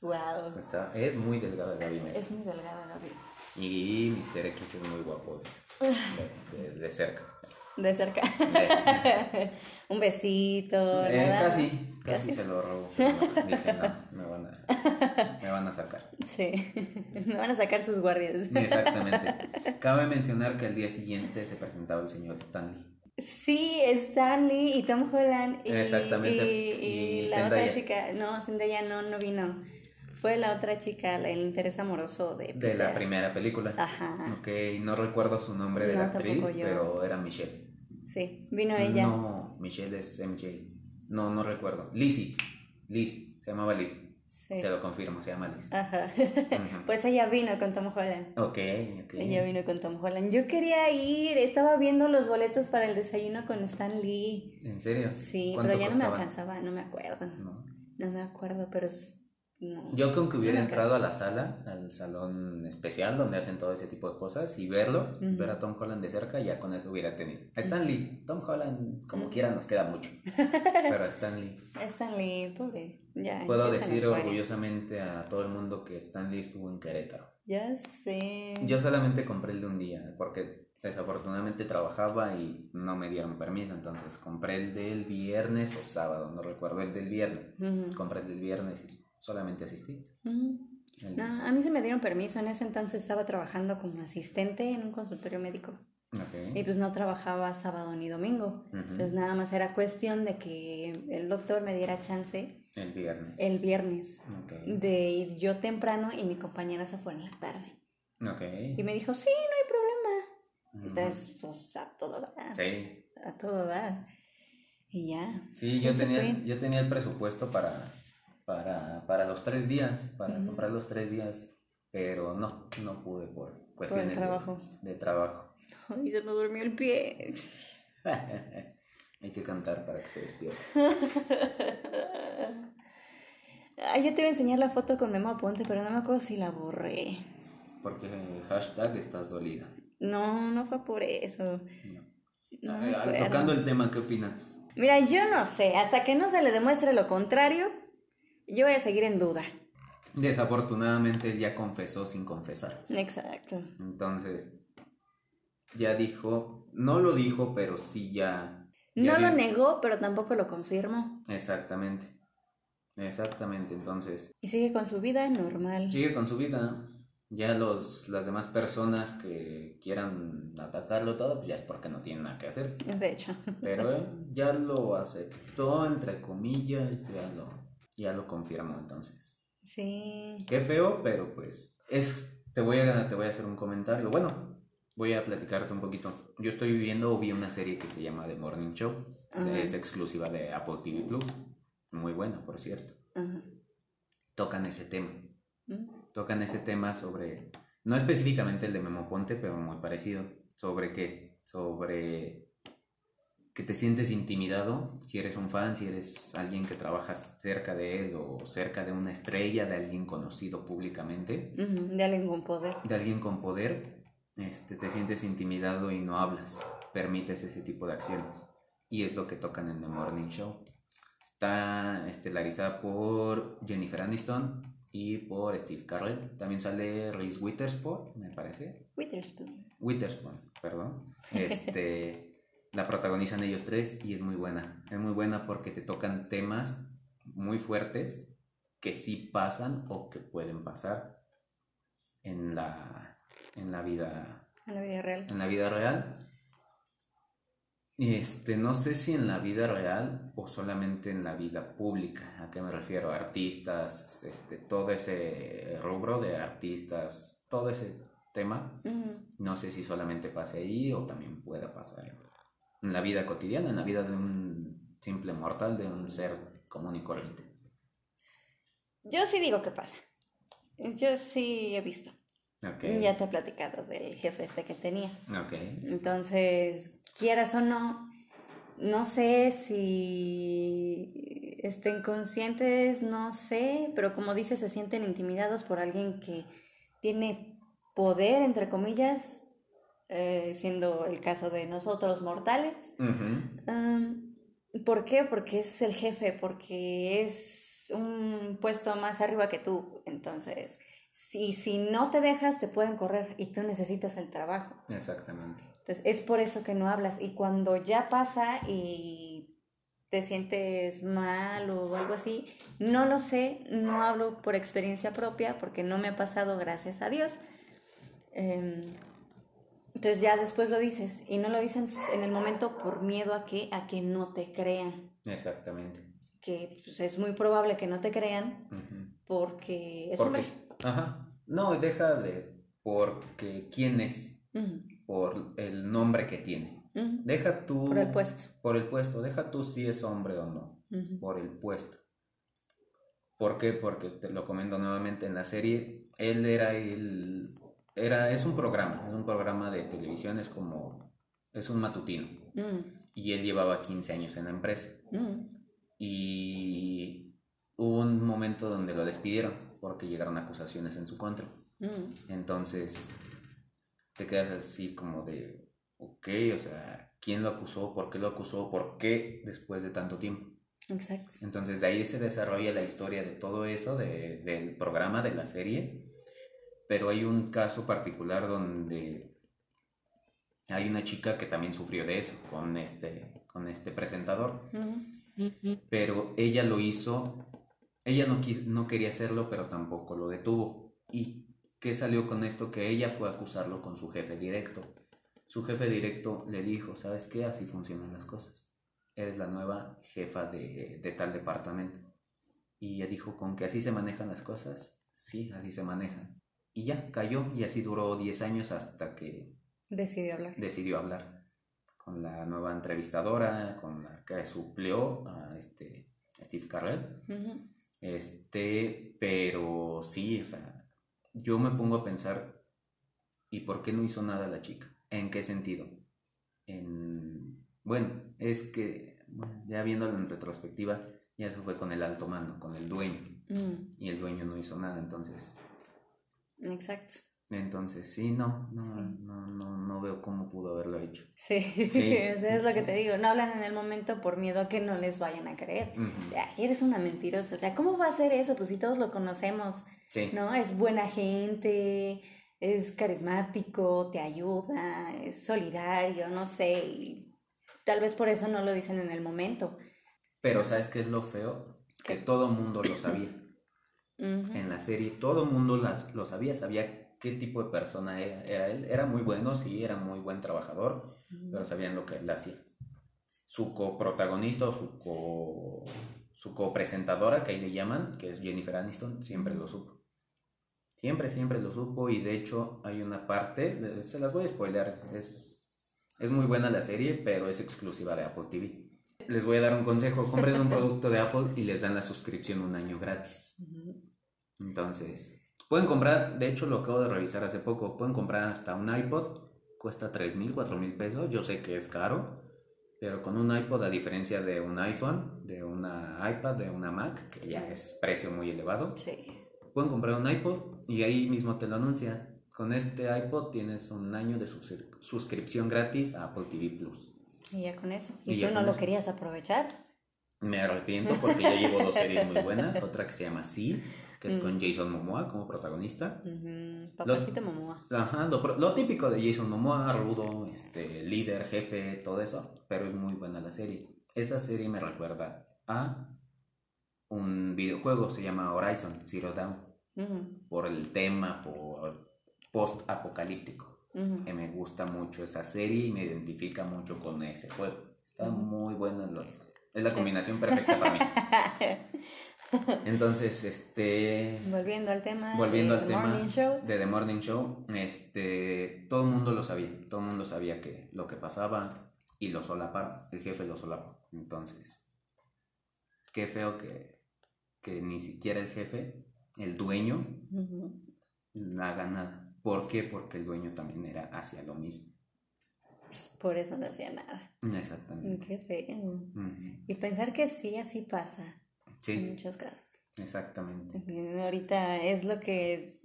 Wow. es muy delgada Gaby Mesa. Es muy delgada Gaby. Y Mr. X es muy guapo de, cerca. De cerca. Un besito. Eh, casi, casi, se lo robo. dije, no, me van, a, me van a sacar. Sí, me van a sacar sus guardias. Exactamente. Cabe mencionar que al día siguiente se presentaba el señor Stanley. Sí, Stanley y Tom Holland. Y, Exactamente. Y, la otra chica, no, Zendaya no, no vino. Fue la otra chica, el interés amoroso de... De la primera película. Ajá. Ok, no recuerdo su nombre de la actriz, pero era Michelle. Sí, vino ella. No, Michelle es MJ. No, no recuerdo. Lizzie. Liz, se llamaba Liz. Te lo confirmo, se llama Liz. Ajá. pues ella vino con Tom Holland. Ok, ok. Ella vino con Tom Holland. Yo quería ir, estaba viendo los boletos para el desayuno con Stan Lee. ¿En serio? Sí, pero ya no me alcanzaba, no me acuerdo. No. No me acuerdo, pero yo creo que hubiera entrado a la sala, al salón especial donde hacen todo ese tipo de cosas y verlo, ver a Tom Holland de cerca, ya con eso hubiera tenido. A Stan Lee, Tom Holland, como quiera, nos queda mucho. Pero a Stan Lee. Stan Lee, pobre. Ya, Puedo decir orgullosamente a todo el mundo que Stan Lee estuvo en Querétaro. Ya sé. Yo solamente compré el de un día, porque desafortunadamente trabajaba y no me dieron permiso, entonces compré el del viernes o sábado, no recuerdo el del viernes. Compré el del viernes y solamente asistí. No, a mí se me dieron permiso. En ese entonces estaba trabajando como asistente en un consultorio médico. Y pues no trabajaba sábado ni domingo. Entonces nada más era cuestión de que el doctor me diera chance. El viernes. El viernes. De ir yo temprano y mi compañera se fue en la tarde. Y me dijo, sí, no hay problema. Entonces, pues a todo dar. Sí. A todo dar. Y ya. Sí, yo tenía, yo tenía el presupuesto para para, para los tres días, para comprar los tres días, pero no, no pude por cuestiones de trabajo. De, trabajo. Ay, se me durmió el pie. Hay que cantar para que se despierte. Ay, yo te iba a enseñar la foto con Memo Aponte, pero no me acuerdo si la borré. Porque hashtag estás dolida. No, no fue por eso. Tocando el tema, ¿qué opinas? Mira, yo no sé, hasta que no se le demuestre lo contrario, yo voy a seguir en duda. Desafortunadamente él ya confesó sin confesar. Exacto. Entonces, ya dijo, no lo dijo, pero sí ya... no lo negó, pero tampoco lo confirmó. Exactamente. Exactamente, entonces. Y sigue con su vida normal. Sigue con su vida. Ya los, las demás personas que quieran atacarlo todo, pues ya es porque no tienen nada que hacer. De hecho. Pero ya lo aceptó, entre comillas, ya lo, ya lo confirmó entonces. Sí. Qué feo, pero pues es te voy a te voy a hacer un comentario. Bueno, voy a platicarte un poquito. Yo estoy viviendo o vi una serie que se llama The Morning Show. Es exclusiva de Apple TV Plus. Muy buena, por cierto. Tocan ese tema. Tocan ese tema sobre no específicamente el de Memo Ponte, pero muy parecido. ¿Sobre qué? Sobre que te sientes intimidado si eres un fan, si eres alguien que trabajas cerca de él o cerca de una estrella, de alguien conocido públicamente. De alguien con poder. De alguien con poder, este, te sientes intimidado y no hablas, permites ese tipo de acciones. Y es lo que tocan en The Morning Show. Está estelarizada por Jennifer Aniston y por Steve Carell. También sale Reese Witherspoon, me parece. Witherspoon. Witherspoon, perdón. Este la protagonizan ellos tres y es muy buena. Es muy buena porque te tocan temas muy fuertes que sí pasan o que pueden pasar en la, en la vida. En la vida real. En la vida real. Este, no sé si en la vida real o solamente en la vida pública. ¿A qué me refiero? Artistas, este, todo ese rubro de artistas, todo ese tema. No sé si solamente pase ahí o también pueda pasar en la vida cotidiana, en la vida de un simple mortal, de un ser común y corriente. Yo sí digo que pasa. Yo sí he visto. Okay. Ya te he platicado del jefe este que tenía. Okay. Entonces, quieras o no, no sé si estén conscientes, no sé, pero como dices, se sienten intimidados por alguien que tiene poder, entre comillas, eh, siendo el caso de nosotros mortales. ¿Por qué? Porque es el jefe, porque es un puesto más arriba que tú. Entonces, si, si no te dejas, te pueden correr y tú necesitas el trabajo. Exactamente. Entonces, es por eso que no hablas. Y cuando ya pasa y te sientes mal o algo así, no lo sé, no hablo por experiencia propia porque no me ha pasado, gracias a Dios. Em, entonces ya después lo dices y no lo dicen en el momento por miedo a que a que no te crean. Exactamente. Que pues, es muy probable que no te crean porque es porque, Ajá. No, deja de porque quién es, por el nombre que tiene. Deja tú por el puesto. Por el puesto, deja tú si es hombre o no, por el puesto. ¿Por qué? Porque te lo comento nuevamente en la serie, él era el era, es un programa, es un programa de televisión, es como, es un matutino. Mm. Y él llevaba 15 años en la empresa. Mm. Y hubo un momento donde lo despidieron porque llegaron acusaciones en su contra. Mm. Entonces, te quedas así como de, ok, o sea, ¿quién lo acusó? ¿Por qué lo acusó? ¿Por qué después de tanto tiempo? Exacto. Entonces, de ahí se desarrolla la historia de todo eso, de, del programa, de la serie pero hay un caso particular donde hay una chica que también sufrió de eso con este, con este presentador, pero ella lo hizo, ella no, no quería hacerlo, pero tampoco lo detuvo. ¿Y qué salió con esto? Que ella fue a acusarlo con su jefe directo. Su jefe directo le dijo, ¿sabes qué? Así funcionan las cosas. Eres la nueva jefa de, de tal departamento. Y ella dijo, ¿con que así se manejan las cosas? Sí, así se manejan. Y ya, cayó y así duró 10 años hasta que... Decidió hablar. Decidió hablar con la nueva entrevistadora, con la que suplió a este Steve Carell. Este, pero sí, o sea, yo me pongo a pensar, ¿y por qué no hizo nada la chica? ¿En qué sentido? En, bueno, es que, ya viéndolo en retrospectiva, ya se fue con el alto mando, con el dueño. Mm. Y el dueño no hizo nada, entonces. Exacto. Entonces, sí, no, no, no, no, no veo cómo pudo haberlo hecho. Sí, sí. eso es lo que te digo. No hablan en el momento por miedo a que no les vayan a creer. O sea, eres una mentirosa. O sea, ¿cómo va a ser eso? Pues si todos lo conocemos. Sí. ¿No? Es buena gente, es carismático, te ayuda, es solidario, no sé. Y tal vez por eso no lo dicen en el momento. Pero ¿sabes qué es lo feo? Que todo mundo lo sabía. En la serie todo mundo las, lo sabía, sabía qué tipo de persona era, él. Era muy bueno, sí, era muy buen trabajador, pero sabían lo que él hacía. Su coprotagonista o su co su copresentadora, que ahí le llaman, que es Jennifer Aniston, siempre lo supo. Siempre, siempre lo supo y de hecho hay una parte, se las voy a spoiler, es, es muy buena la serie, pero es exclusiva de Apple TV. Les voy a dar un consejo, compren un producto de Apple y les dan la suscripción un año gratis. Entonces, Pueden comprar, de hecho lo acabo de revisar hace poco, pueden comprar hasta un iPod, cuesta 3 mil, 4 mil pesos, yo sé que es caro, pero con un iPod a diferencia de un iPhone, de una iPad, de una Mac, que ya es precio muy elevado, pueden comprar un iPod y ahí mismo te lo anuncia. Con este iPod tienes un año de suscripción gratis a Apple TV Plus. Y ya con eso. ¿Y, tú no lo querías aprovechar? Me arrepiento porque ya llevo dos series muy buenas. Otra que se llama Sí, que es con mm. Jason Momoa como protagonista. Papacito Momoa. Ajá, lo, típico de Jason Momoa, rudo, este, líder, jefe, todo eso, pero es muy buena la serie. Esa serie me recuerda a un videojuego, se llama Horizon Zero Dawn, por el tema, por post-apocalíptico. Que me gusta mucho esa serie y me identifica mucho con ese juego. Está muy buena, es la combinación perfecta para mí. Entonces, este... Volviendo al tema. Volviendo al tema de The Morning Show, este, todo el mundo lo sabía, todo el mundo sabía que lo que pasaba y lo solapaba, el jefe lo solapa. Entonces, qué feo que, que ni siquiera el jefe, el dueño, haga nada. ¿Por qué? Porque el dueño también era hacia lo mismo. Por eso no hacía nada. Exactamente. Qué feo. Y pensar que sí, así pasa. Sí. En muchos casos. Exactamente. Ahorita es lo que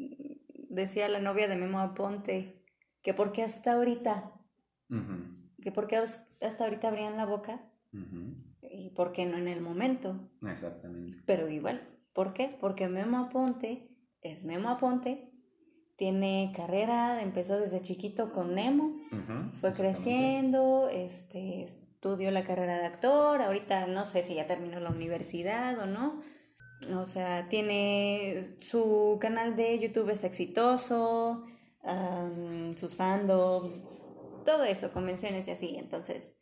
decía la novia de Memo Aponte, que porque hasta ahorita, que porque hasta ahorita abrían la boca y por qué no en el momento. Exactamente. Pero igual, ¿por qué? Porque Memo Aponte es Memo Aponte, tiene carrera, empezó desde chiquito con Nemo, fue creciendo, este estudió la carrera de actor, ahorita no sé si ya terminó la universidad o no. O sea, tiene su canal de YouTube es exitoso, sus fandoms, todo eso, convenciones y así. Entonces,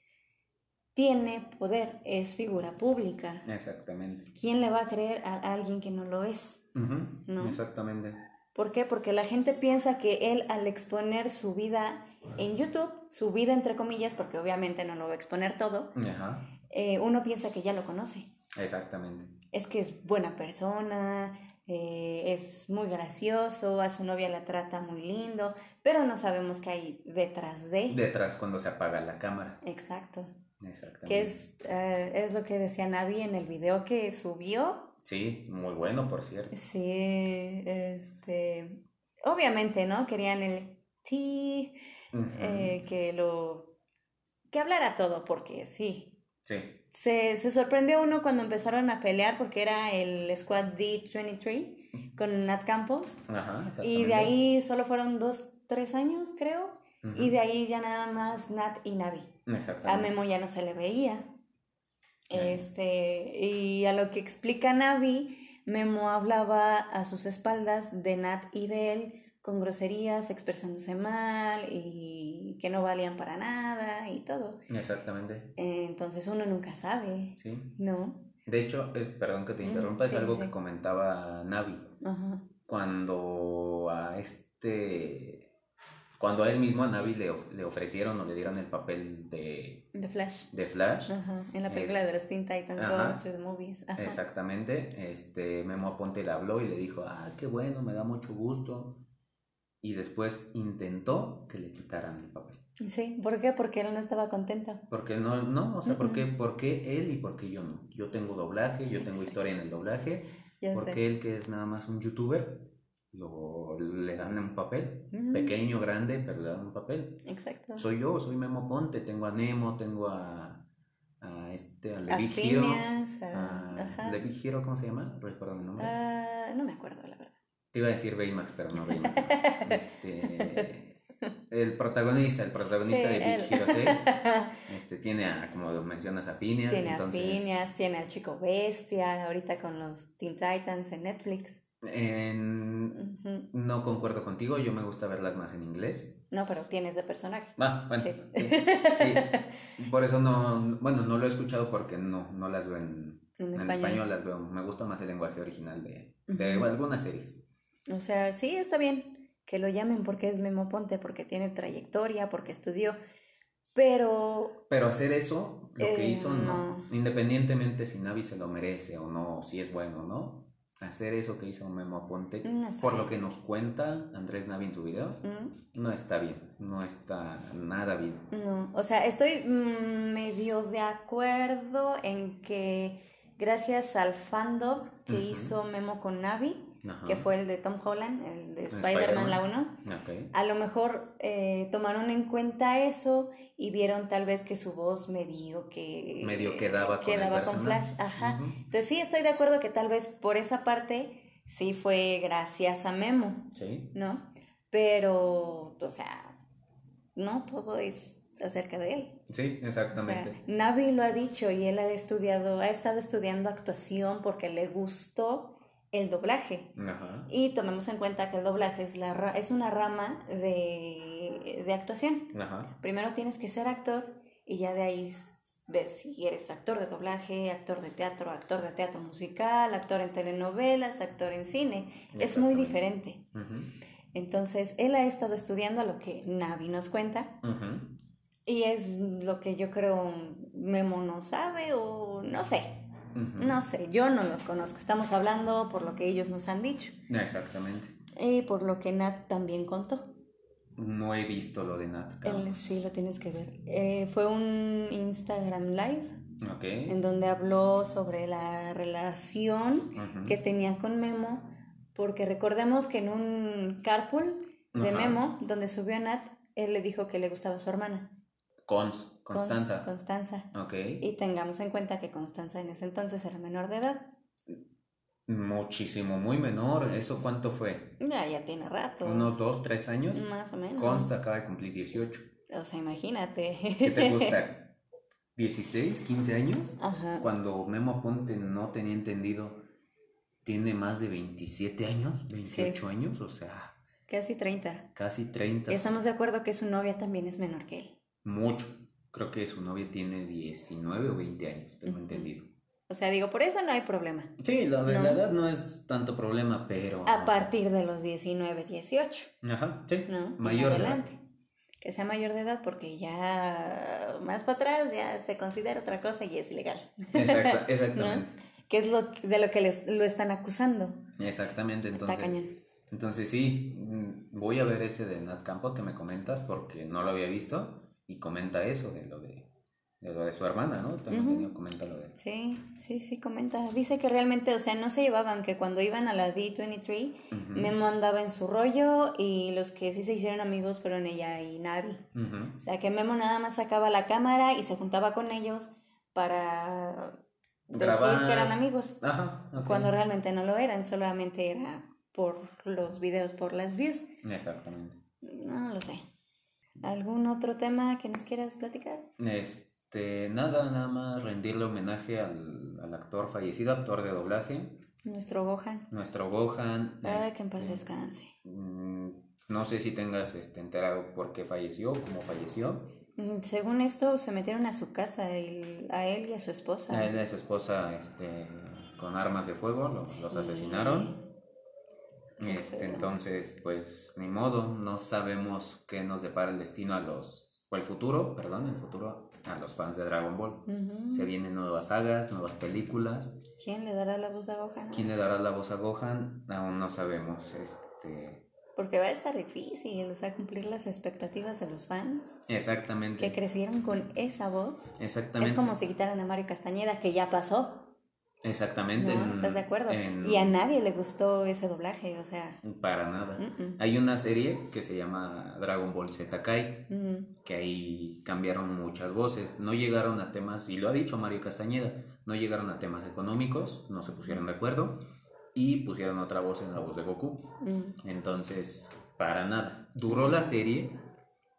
tiene poder, es figura pública. Exactamente. ¿Quién le va a creer a alguien que no lo es? ¿No? Exactamente. ¿Por qué? Porque la gente piensa que él al exponer su vida en YouTube, su vida entre comillas, porque obviamente no lo va a exponer todo, eh, uno piensa que ya lo conoce. Exactamente. Es que es buena persona, eh, es muy gracioso, a su novia la trata muy lindo, pero no sabemos qué hay detrás de. Detrás cuando se apaga la cámara. Exacto. Exactamente. Que es, eh, es lo que decía Navi en el video que subió. Sí, muy bueno, por cierto. Sí, este, obviamente, ¿no? Querían el sí, eh, que lo, que hablara todo, porque sí. Sí. Se, se sorprendió uno cuando empezaron a pelear porque era el Squad D23 con Nat Campos. Ajá, y de ahí solo fueron dos, tres años, creo. Y de ahí ya nada más Nat y Navi. A Memo ya no se le veía. Este, y a lo que explica Navi, Memo hablaba a sus espaldas de Nat y de él con groserías, expresándose mal y que no valían para nada y todo. Exactamente. entonces uno nunca sabe. Sí. ¿No? De hecho, perdón que te interrumpa, es algo que comentaba Navi. Cuando a este Cuando a él mismo, a Navi, le, le ofrecieron o le dieron el papel de... De Flash. De Flash. Ajá, en la película de los Teen Titans Go to the Movies. Ajá. Exactamente. Este, Memo Aponte le habló y le dijo, ah, qué bueno, me da mucho gusto. Y después intentó que le quitaran el papel. Sí, ¿por qué? Porque él no estaba contento. Porque no, no, o sea, ¿por, qué, ¿por qué él y por qué yo no? Yo tengo doblaje, yo tengo historia en el doblaje. porque él que es nada más un youtuber lo, le dan un papel, pequeño, grande, pero le dan un papel. Exacto. Soy yo, soy Memo Ponte, tengo a Nemo, tengo a, a este, a Levi. A, Levi Hero, ¿cómo se llama? ¿Recuerdo mi nombre? Uh, no me acuerdo, la verdad. Te iba a decir Baymax, pero no Baymax. este, el protagonista, el protagonista de Big Hero 6, este, tiene a, como mencionas, a Phineas. Tiene entonces... a Phineas, tiene al Chico Bestia, ahorita con los Teen Titans en Netflix. En... No concuerdo contigo, yo me gusta verlas más en inglés. No, pero tienes de personaje. Ah, bueno. Sí. Por eso no, bueno, no lo he escuchado porque no, no las veo en, en, español. las veo. Me gusta más el lenguaje original de, de algunas series. O sea, sí, está bien que lo llamen porque es Memo Ponte, porque tiene trayectoria, porque estudió. Pero. Pero hacer eso, lo que hizo, no. no. Independientemente si Navi se lo merece o no, si es bueno o no hacer eso que hizo Memo Aponte, por lo que nos cuenta Andrés Navi en su video, no está bien, no está nada bien. No, o sea, estoy mm, medio de acuerdo en que gracias al fandom que hizo Memo con Navi, que fue el de Tom Holland, el de Spider-Man la 1. A lo mejor eh, tomaron en cuenta eso y vieron tal vez que su voz medio que... Medio quedaba con, quedaba con Flash. Ajá. Entonces sí, estoy de acuerdo que tal vez por esa parte sí fue gracias a Memo. Sí. ¿No? Pero, o sea, no todo es acerca de él. Sí, exactamente. Navi lo ha dicho y él ha estudiado, ha estado estudiando actuación porque le gustó el doblaje. Y tomemos en cuenta que el doblaje es, la, es una rama de, de actuación. Primero tienes que ser actor y ya de ahí ves si eres actor de doblaje, actor de teatro, actor de teatro musical, actor en telenovelas, actor en cine. Es muy diferente. Entonces, él ha estado estudiando a lo que Navi nos cuenta. Y es lo que yo creo Memo no sabe o no sé. No sé, yo no los conozco. Estamos hablando por lo que ellos nos han dicho. Exactamente. Y por lo que Nat también contó. No he visto lo de Nat. sí, lo tienes que ver. Eh, fue un Instagram Live. En donde habló sobre la relación que tenía con Memo. Porque recordemos que en un carpool de Memo, donde subió a Nat, él le dijo que le gustaba a su hermana. Cons. Constanza. Constanza. Ok. Y tengamos en cuenta que Constanza en ese entonces era menor de edad. Muchísimo, muy menor. ¿Eso cuánto fue? Ya, ya tiene rato. ¿Unos dos, tres años? Más o menos. Consta acaba de cumplir 18. O sea, imagínate. ¿Qué te gusta? ¿16, 15 años? Ajá. Cuando Memo Aponte no tenía entendido, tiene más de 27 años, 28 años, o sea... Casi 30. Casi 30. Estamos de acuerdo que su novia también es menor que él. Mucho. Creo que su novia tiene 19 o 20 años, tengo entendido. O sea, digo, por eso no hay problema. Sí, la, la edad no es tanto problema, pero... A partir de los 19, 18. Ajá, sí. ¿no? Mayor adelante. De edad. Que sea mayor de edad porque ya más para atrás ya se considera otra cosa y es ilegal. Exacto, exactamente. Que es lo, de lo que les, lo están acusando. Exactamente, entonces... Entonces sí, mm, voy a ver ese de Nat Campo que me comentas porque no lo había visto y comenta eso de lo de, lo de su hermana, ¿no? También comenta lo de... Sí, sí, sí, comenta. Dice que realmente, o sea, no se llevaban, que cuando iban a la D23, Memo andaba en su rollo y los que sí se hicieron amigos fueron ella y Navi. O sea, que Memo nada más sacaba la cámara y se juntaba con ellos para decir que eran amigos. Ajá, Cuando realmente no lo eran, solamente era por los videos, por las views. Exactamente. No lo sé. ¿Algún otro tema que nos quieras platicar? Este, nada, nada más rendirle homenaje al, al actor fallecido, actor de doblaje. Nuestro Gohan. Nuestro Gohan. Ay, que en paz este, descanse. Mm, no sé si tengas este, enterado por qué falleció, cómo falleció. Mm, según esto, se metieron a su casa, a él y a su esposa. A él y a su esposa este, con armas de fuego, los, los asesinaron. Este, entonces, pues ni modo, no sabemos qué nos depara el destino a los, o el futuro, perdón, el futuro a los fans de Dragon Ball. Se vienen nuevas sagas, nuevas películas. ¿Quién le dará la voz a Gohan? ¿Quién le dará la voz a Gohan? Aún no sabemos. Este, porque va a estar difícil, o sea, cumplir las expectativas de los fans. Exactamente. Que crecieron con esa voz. Exactamente. Es como si quitaran a Mario Castañeda, que ya pasó. Exactamente. ¿Estás de acuerdo? Y a nadie le gustó ese doblaje, o sea. Para nada. Hay una serie que se llama Dragon Ball Z Kai, que ahí cambiaron muchas voces. No llegaron a temas, y lo ha dicho Mario Castañeda, no llegaron a temas económicos, no se pusieron de acuerdo y pusieron otra voz en la voz de Goku. Mm. Entonces, para nada. Duró la serie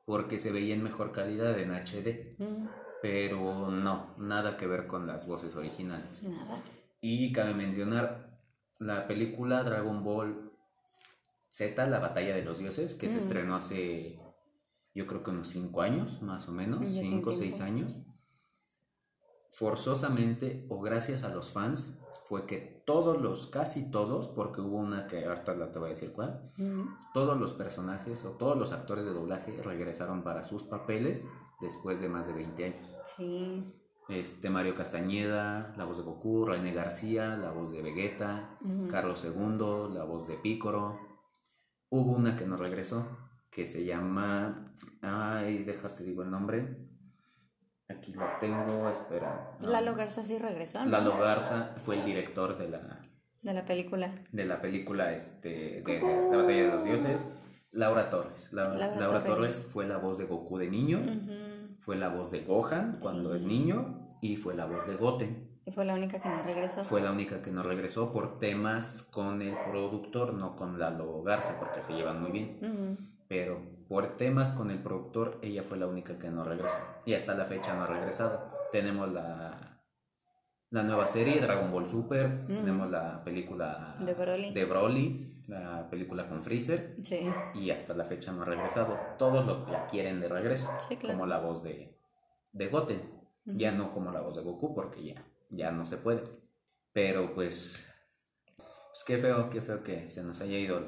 porque se veía en mejor calidad en HD. Mm. Pero no, nada que ver con las voces originales. Nada. Y cabe mencionar la película Dragon Ball Z, la batalla de los dioses, que se mm. estrenó hace, yo creo que unos 5 años, más o menos, 5 o 6 años. Forzosamente o gracias a los fans, fue que todos los, casi todos, porque hubo una que ahorita te voy a decir cuál, todos los personajes o todos los actores de doblaje regresaron para sus papeles después de más de 20 años. Sí. Este, Mario Castañeda, la voz de Goku, René García, la voz de Vegeta, Carlos II, la voz de Pícoro. Hubo una que no regresó, que se llama, ay, déjate digo el nombre, Aquí lo tengo, espera. Lalo Garza sí regresó. ¿no? Lalo Garza fue el director de la... De la película. De la película este, de La Batalla de los Dioses. Laura Torres. Laura, Torres. fue la voz de Goku de niño. Fue la voz de Gohan cuando es niño. Y fue la voz de Goten. Y fue la única que no regresó. Fue la única que no regresó por temas con el productor, no con Lalo Garza, porque se llevan muy bien. Pero por temas con el productor, ella fue la única que no regresó. Y hasta la fecha no ha regresado. Tenemos la, la nueva serie, Dragon Ball Super. Tenemos la película de Broly. de Broly, la película con Freezer. Sí. Y hasta la fecha no ha regresado. Todos lo, la quieren de regreso. Como la voz de, de Goten. Ya no como la voz de Goku, porque ya, ya no se puede. Pero pues, pues qué feo, qué feo que se nos haya ido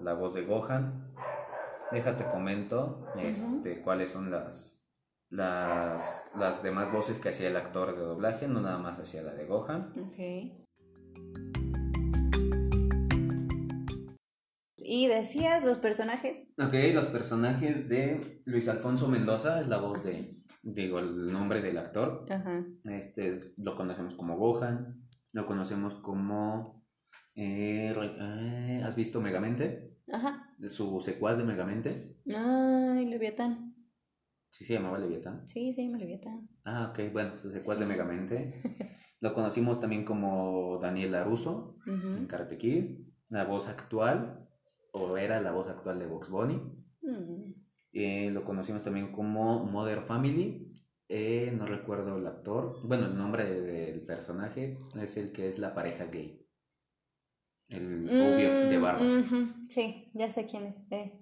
la voz de Gohan déjate comento este, cuáles son las, las, las demás voces que hacía el actor de doblaje, no nada más hacía la de Gohan. ¿Y decías los personajes? Ok, los personajes de Luis Alfonso Mendoza es la voz de, digo, el nombre del actor. Este, lo conocemos como Gohan, lo conocemos como... Eh, eh, ¿Has visto Megamente? Ajá su secuaz de Megamente. Ay, Leviatán. ¿Sí se llamaba Leviatán? Sí, se llama Leviatán. Ah, ok, bueno, su secuaz de Megamente. Lo conocimos también como Daniel Laruso en Karate Kid, la voz actual, o era la voz actual de Box Bunny. Mm. Eh, lo conocimos también como Mother Family. Eh, no recuerdo el actor. Bueno, el nombre del personaje es el que es la pareja gay el rubio de mm, barba. Sí, ya sé quién es. Eh.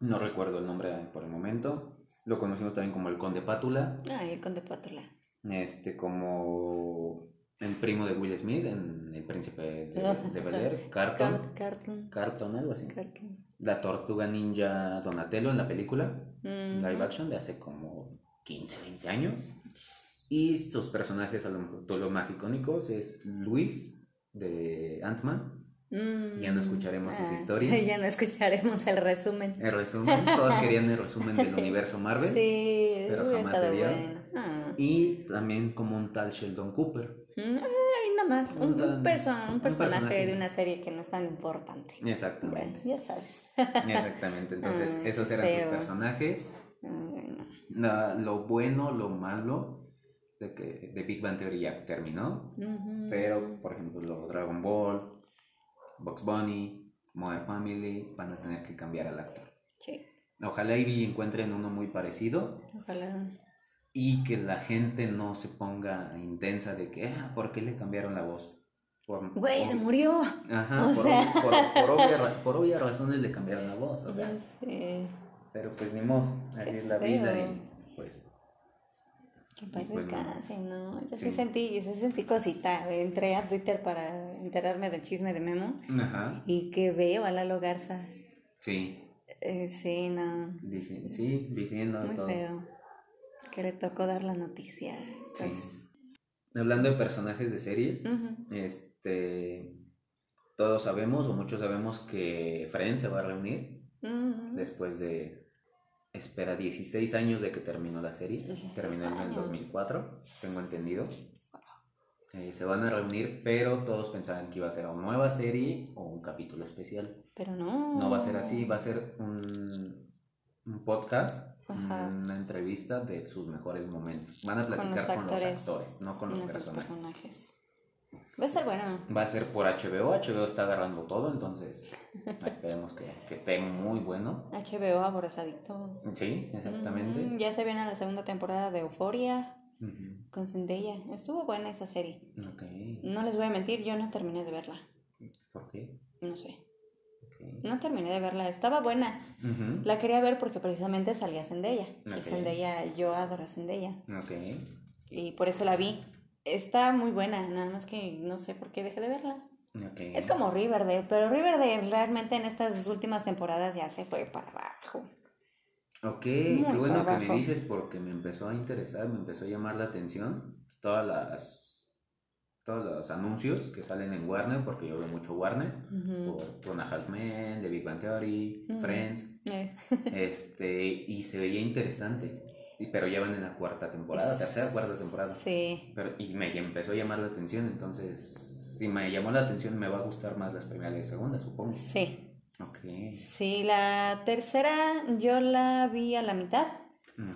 No recuerdo el nombre por el momento. Lo conocimos también como el Conde Pátula. Ah, el Conde Pátula. Este, como el primo de Will Smith en El Príncipe de, de Bel Air, Carton. Carton. Carton, algo así. Carton. La Tortuga Ninja Donatello en la película, live action de hace como 15, 20 años. Y sus personajes, a lo mejor, todos los más icónicos, es Luis de Ant-Man ya no escucharemos sus ah, historias. Ya no escucharemos el resumen. El resumen. Todos querían el resumen del universo Marvel. Sí, pero jamás se dio. Ah. Y también como un tal Sheldon Cooper. Mm, ay, nada más. Un, un, personaje, de una serie que no es tan importante. Exactamente. ya sabes. Exactamente. Entonces, ah, esos eran sus personajes. lo bueno, lo malo de que de Big Bang Theory ya terminó. Pero, por ejemplo, Dragon Ball, Box Bunny, Moe Family, van a tener que cambiar al actor. Sí. Ojalá y encuentren uno muy parecido. Ojalá. Y que la gente no se ponga intensa de que, ah, ¿por qué le cambiaron la voz? Güey, se murió. Ajá, por, por, obvias razones le cambiaron la voz. O sea. Sí. Pero pues ni modo, así es la vida y pues Que paz pues, descanse, no. Yo sí, sentí, sí sentí cosita. Entré a Twitter para enterarme del chisme de Memo. Ajá. Y que veo a Lalo Garza. Sí. Eh, sí, no. sí, diciendo Muy feo. Que le tocó dar la noticia. Sí. Hablando de personajes de series, este. Todos sabemos, o muchos sabemos, que Friends se va a reunir después de espera 16 años de que terminó la serie. Terminó en el 2004, tengo entendido. Eh, se van a reunir, pero todos pensaban que iba a ser una nueva serie o un capítulo especial. Pero no. No va a ser así, va a ser un, un podcast, una entrevista de sus mejores momentos. Van a platicar con los actores, no con los personajes. Va a ser bueno. Va a ser por HBO. HBO está agarrando todo, entonces esperemos que, que, esté muy bueno. HBO aborazadito. Sí, exactamente. ya se viene la segunda temporada de Euforia con Zendaya. Estuvo buena esa serie. Okay. No les voy a mentir, yo no terminé de verla. ¿Por qué? No sé. No terminé de verla, estaba buena. La quería ver porque precisamente salía Zendaya. Y Zendaya, yo adoro a Zendaya. Y por eso la vi está muy buena, nada más que no sé por qué dejé de verla. Es como Riverdale, pero Riverdale realmente en estas últimas temporadas ya se fue para abajo. Ok, qué bueno que me dices porque me empezó a interesar, me empezó a llamar la atención todas las todos los anuncios que salen en Warner, porque yo veo mucho Warner, por One Half Men, The Big Bang Theory, Friends, eh. este, y se veía interesante pero ya van en la cuarta temporada, tercera, cuarta temporada. Sí. Pero, y me empezó a llamar la atención, entonces, si me llamó la atención, me va a gustar más las primeras y segundas, supongo. Sí. Ok. Sí, la tercera yo la vi a la mitad,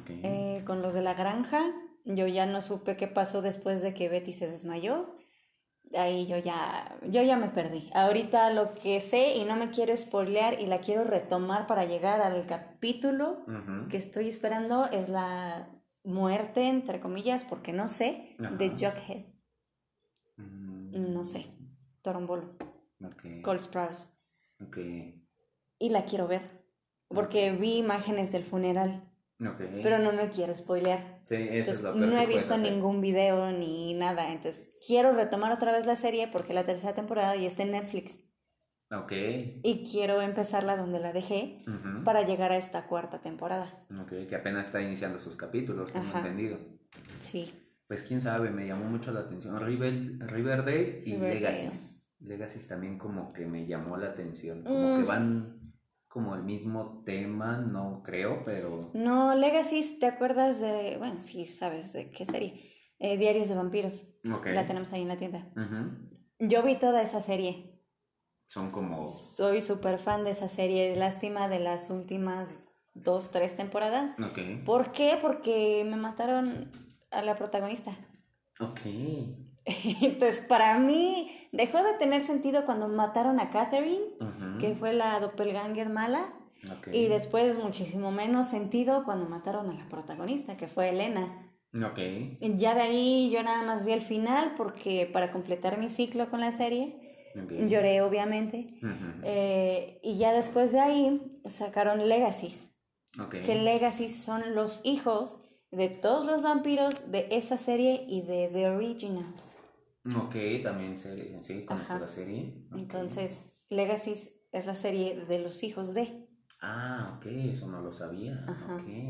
okay. eh, con los de la granja. Yo ya no supe qué pasó después de que Betty se desmayó ahí yo ya, yo ya me perdí. Ahorita lo que sé y no me quiero spoilear y la quiero retomar para llegar al capítulo que estoy esperando es la muerte, entre comillas, porque no sé, de Jughead. Mm. No sé, Torombolo. Okay. Cole Sprouse. Y la quiero ver, porque vi imágenes del funeral. Pero no me quiero spoilear. Sí, eso es lo No he visto ningún video ni nada. Entonces, quiero retomar otra vez la serie porque la tercera temporada ya está en Netflix. Ok. Y quiero empezarla donde la dejé para llegar a esta cuarta temporada. Ok, que apenas está iniciando sus capítulos, tengo entendido. Sí. Pues quién sabe, me llamó mucho la atención. River, Riverdale y Legacy. Legacy también como que me llamó la atención. Como que mm. van como el mismo tema, no creo, pero... No, Legacy, ¿te acuerdas de... Bueno, sí, sabes de qué serie. Eh, Diarios de Vampiros. La tenemos ahí en la tienda. Yo vi toda esa serie. Son como... Soy súper fan de esa serie. Lástima de las últimas dos, tres temporadas. Ok. ¿Por qué? Porque me mataron a la protagonista. Ok. Entonces, para mí, dejó de tener sentido cuando mataron a Catherine, que fue la doppelganger mala. Y después, muchísimo menos sentido cuando mataron a la protagonista, que fue Elena. Okay. Ya de ahí yo nada más vi el final porque para completar mi ciclo con la serie, lloré obviamente. Eh, y ya después de ahí sacaron Legacies. Que Legacies son los hijos de todos los vampiros de esa serie y de The Originals. Ok, también serie, sí, como la serie. Entonces, Legacy es la serie de los hijos de. Ah, ok, eso no lo sabía.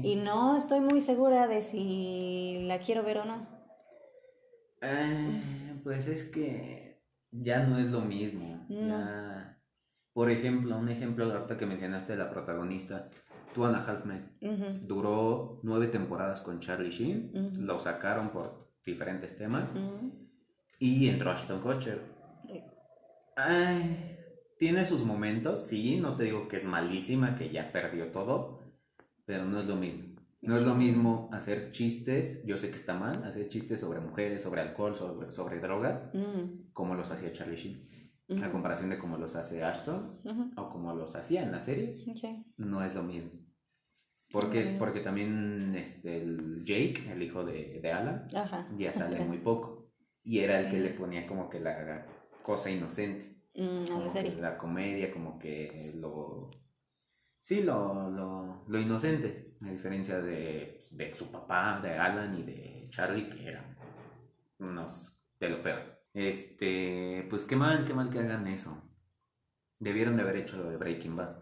Y no estoy muy segura de si la quiero ver o no. Eh, pues es que ya no es lo mismo. Por ejemplo, un ejemplo ahorita que mencionaste de la protagonista, Two and a Half Men. Duró nueve temporadas con Charlie Sheen. Lo sacaron por diferentes temas. Y entró Ashton Kutcher. tiene sus momentos, sí. No te digo que es malísima, que ya perdió todo. Pero no es lo mismo. No es lo mismo hacer chistes, yo sé que está mal, hacer chistes sobre mujeres, sobre alcohol, sobre, sobre drogas, como los hacía Charlie Sheen. A comparación de cómo los hace Ashton o como los hacía en la serie, no es lo mismo. Porque, porque también este, el Jake, el hijo de, de Alan, ya sale muy poco. Y era el que le ponía como que la cosa inocente. Mm, a la serie. La comedia, como que lo... Sí, lo, lo, lo inocente, a diferencia de, de su papá, de Alan y de Charlie, que eran unos de lo peor. Este, pues qué mal, qué mal que hagan eso. Debieron de haber hecho lo de Breaking Bad.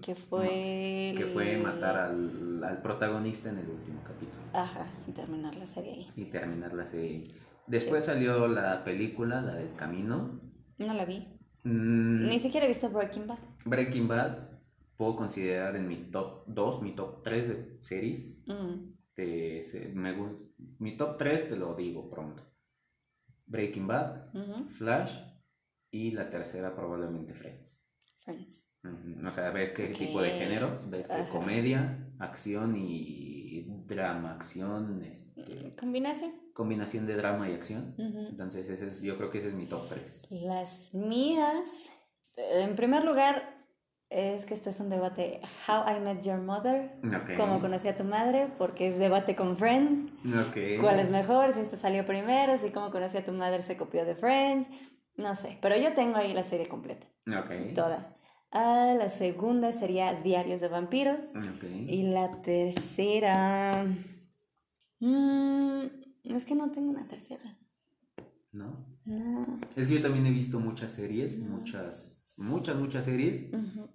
Que fue... Que fue matar al, al, protagonista en el último capítulo. Ajá, y terminar la serie ahí. Y terminar la serie. Después salió la película, la del camino. No la vi. Mm. Ni siquiera he visto Breaking Bad. Breaking Bad puedo considerar en mi top 2, mi top 3 de series. Mm. me, mi top 3 te lo digo pronto. Breaking Bad, Flash y la tercera probablemente Friends. Friends. O sea, ves qué tipo de géneros, ves que comedia, acción y drama, acción. Este, ¿Combinación? Combinación de drama y acción. Entonces, ese es, yo creo que ese es mi top 3. Las mías, en primer lugar, es que este es un debate How I Met Your Mother, okay. cómo conocí a tu madre, porque es debate con Friends, okay. cuál es mejor, si este salió primero, si cómo conocí a tu madre se copió de Friends, no sé, pero yo tengo ahí la serie completa, okay. toda. Ah, la segunda sería Diarios de Vampiros y la tercera... Mm, es que no tengo una tercera. ¿No? No. Es que yo también he visto muchas series, muchas muchas, muchas series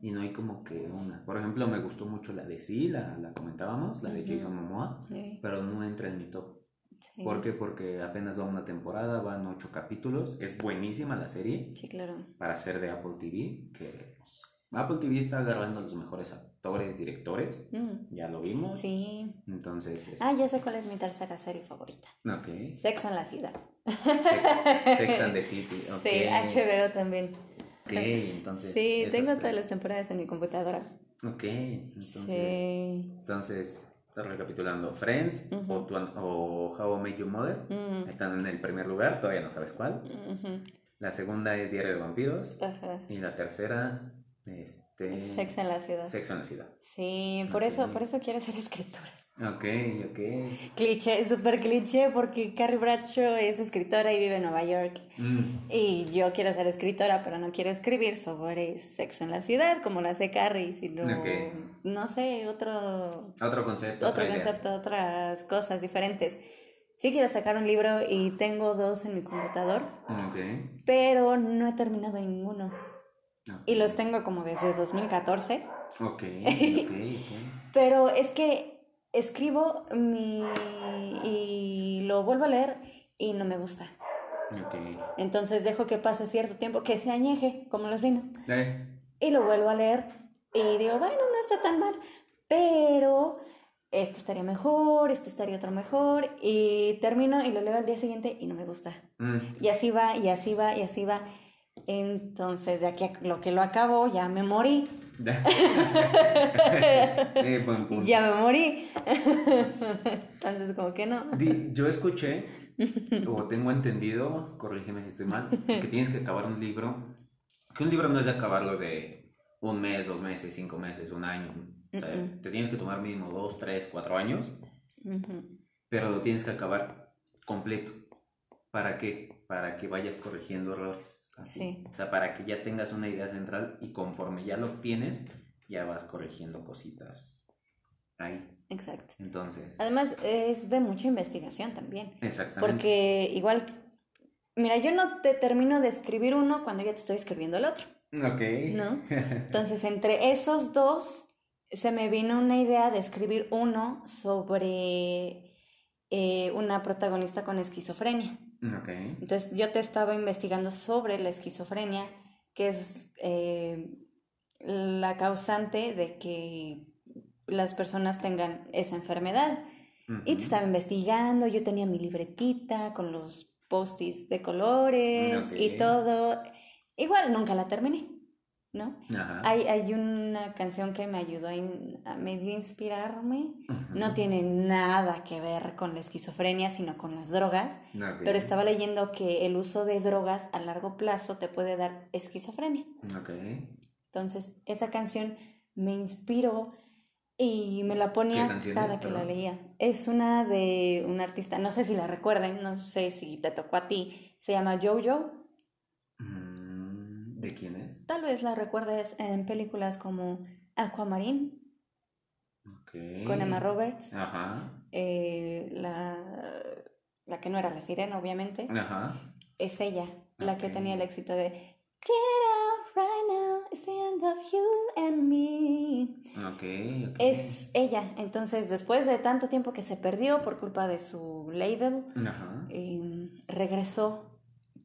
y no hay como que una. Por ejemplo, me gustó mucho la de Sí, la, la comentábamos, la de Jason Momoa, pero no entra en mi top. ¿Por qué? Porque apenas va una temporada, van ocho capítulos, es buenísima la serie. Sí, claro. Para ser de Apple TV, que pues, Apple TV está agarrando a los mejores actores, directores, ya lo vimos. Sí. Entonces... Ah, ya sé cuál es mi tercera serie favorita. Ok. Sexo en la ciudad. Sex, and the City, Sí, HBO también. Ok, entonces. Sí, tengo todas las temporadas en mi computadora. Ok, entonces. Sí. Entonces, recapitulando: Friends o, o, How I Met Your Mother están en el primer lugar, todavía no sabes cuál. La segunda es Diario de Vampiros. Y la tercera, este. Sexo en la ciudad. Sexo en la ciudad. Sí, por eso, por eso quiero ser escritora. Ok, ok. Cliché, súper cliché, porque Carrie Bradshaw es escritora y vive en Nueva York. Mm. Y yo quiero ser escritora, pero no quiero escribir sobre sexo en la ciudad, como la hace Carrie, sino, no sé, otro... Otro concepto. Otro concepto, otras cosas diferentes. Sí quiero sacar un libro y tengo dos en mi computador, okay. pero no he terminado ninguno. Y los tengo como desde 2014. Ok, ok, ok. pero es que escribo mi, y lo vuelvo a leer y no me gusta. Entonces dejo que pase cierto tiempo, que se añeje, como los vinos. Eh. Y lo vuelvo a leer y digo, bueno, no está tan mal, pero esto estaría mejor, esto estaría otro mejor. Y termino y lo leo al día siguiente y no me gusta. Mm. Y así va, y así va, y así va. Entonces, de aquí a lo que lo acabo, ya me morí. ya me morí. Entonces, como que no. Yo escuché, o tengo entendido, corrígeme si estoy mal, que tienes que acabar un libro. Que un libro no es de acabarlo de un mes, dos meses, cinco meses, un año. O sea, te tienes que tomar mínimo dos, tres, cuatro años. Pero lo tienes que acabar completo. ¿Para qué? Para que vayas corrigiendo errores. O sea, para que ya tengas una idea central y conforme ya lo tienes, ya vas corrigiendo cositas ahí. Exacto. Entonces. Además, es de mucha investigación también. Exactamente. Porque igual, mira, yo no te termino de escribir uno cuando ya te estoy escribiendo el otro. Ok. ¿No? Entonces, entre esos dos, se me vino una idea de escribir uno sobre eh, una protagonista con esquizofrenia. Entonces yo te estaba investigando sobre la esquizofrenia, que es eh, la causante de que las personas tengan esa enfermedad. Y te estaba investigando, yo tenía mi libretita con los post-its de colores y todo. Igual nunca la terminé. ¿No? Hay, hay una canción que me ayudó a, inspirarme. No tiene nada que ver con la esquizofrenia, sino con las drogas. Pero estaba leyendo que el uso de drogas a largo plazo te puede dar esquizofrenia. Entonces, esa canción me inspiró y me la ponía cada que la leía. Es una de un artista, no sé si la recuerden, no sé si te tocó a ti. Se llama Jojo. ¿De quién es? Tal vez la recuerdes en películas como Aquamarine. con Emma Roberts. Ajá. Eh, la, la que no era la sirena, obviamente. Ajá. Es ella, la que tenía el éxito de Get out right now, it's the end of you and me. Okay, Es ella. Entonces, después de tanto tiempo que se perdió por culpa de su label, em, regresó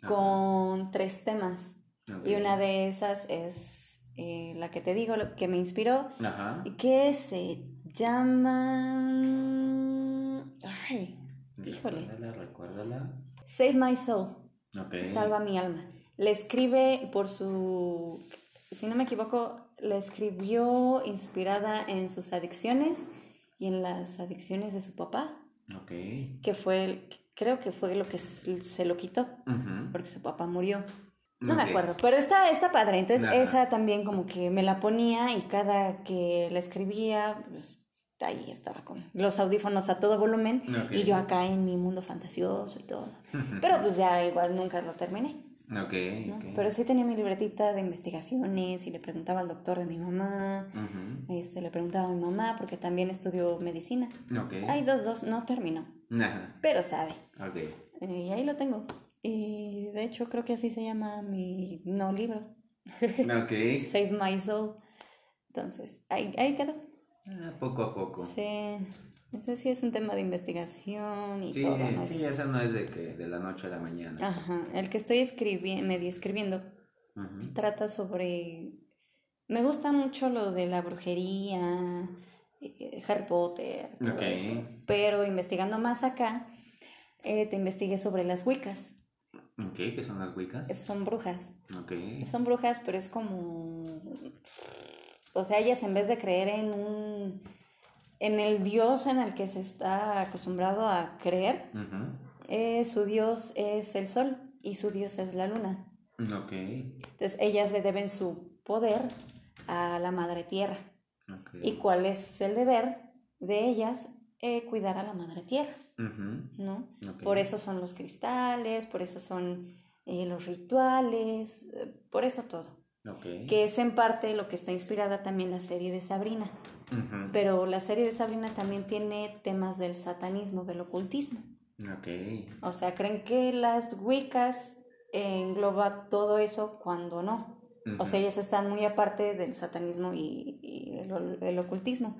con tres temas. Y una de esas es eh, la que te digo, que me inspiró, y que se llama... Ay, híjole. Recuérdala, Save My Soul. Salva mi alma. Le escribe por su, si no me equivoco, le escribió inspirada en sus adicciones y en las adicciones de su papá. Que fue, creo que fue lo que se lo quitó, porque su papá murió. No me acuerdo, pero está, está padre. Entonces, esa también como que me la ponía y cada que la escribía, pues, ahí estaba con los audífonos a todo volumen y yo acá en mi mundo fantasioso y todo. Pero pues ya igual nunca lo terminé. Okay, Pero sí tenía mi libretita de investigaciones y le preguntaba al doctor de mi mamá, este, le preguntaba a mi mamá porque también estudió medicina. Hay dos, dos, no terminó. Pero sabe. Y ahí lo tengo. Y de hecho creo que así se llama mi no libro. Save My Soul. Entonces, ahí, ahí quedó. Ah, poco a poco. Sí. Eso sí es un tema de investigación y sí, todo. Sí, eso no es de que de la noche a la mañana. Ajá. El que estoy escribiendo, medio escribiendo trata sobre. Me gusta mucho lo de la brujería, eh, Harry Potter, todo eso. Pero investigando más acá, eh, te investigué sobre las Wiccas. ¿Qué son las Wiccas? son brujas. Okay. Son brujas, pero es como o sea, ellas en vez de creer en un en el Dios en el que se está acostumbrado a creer, eh, su Dios es el sol y su Dios es la luna. Okay. Entonces ellas le deben su poder a la madre tierra. ¿Y cuál es el deber de ellas? Eh, cuidar a la madre tierra. ¿No? Por eso son los cristales, por eso son eh, los rituales, por eso todo. Que es en parte lo que está inspirada también la serie de Sabrina. Pero la serie de Sabrina también tiene temas del satanismo, del ocultismo. O sea, creen que las Wiccas engloba todo eso cuando no. O sea, ellas están muy aparte del satanismo y, el, ocultismo.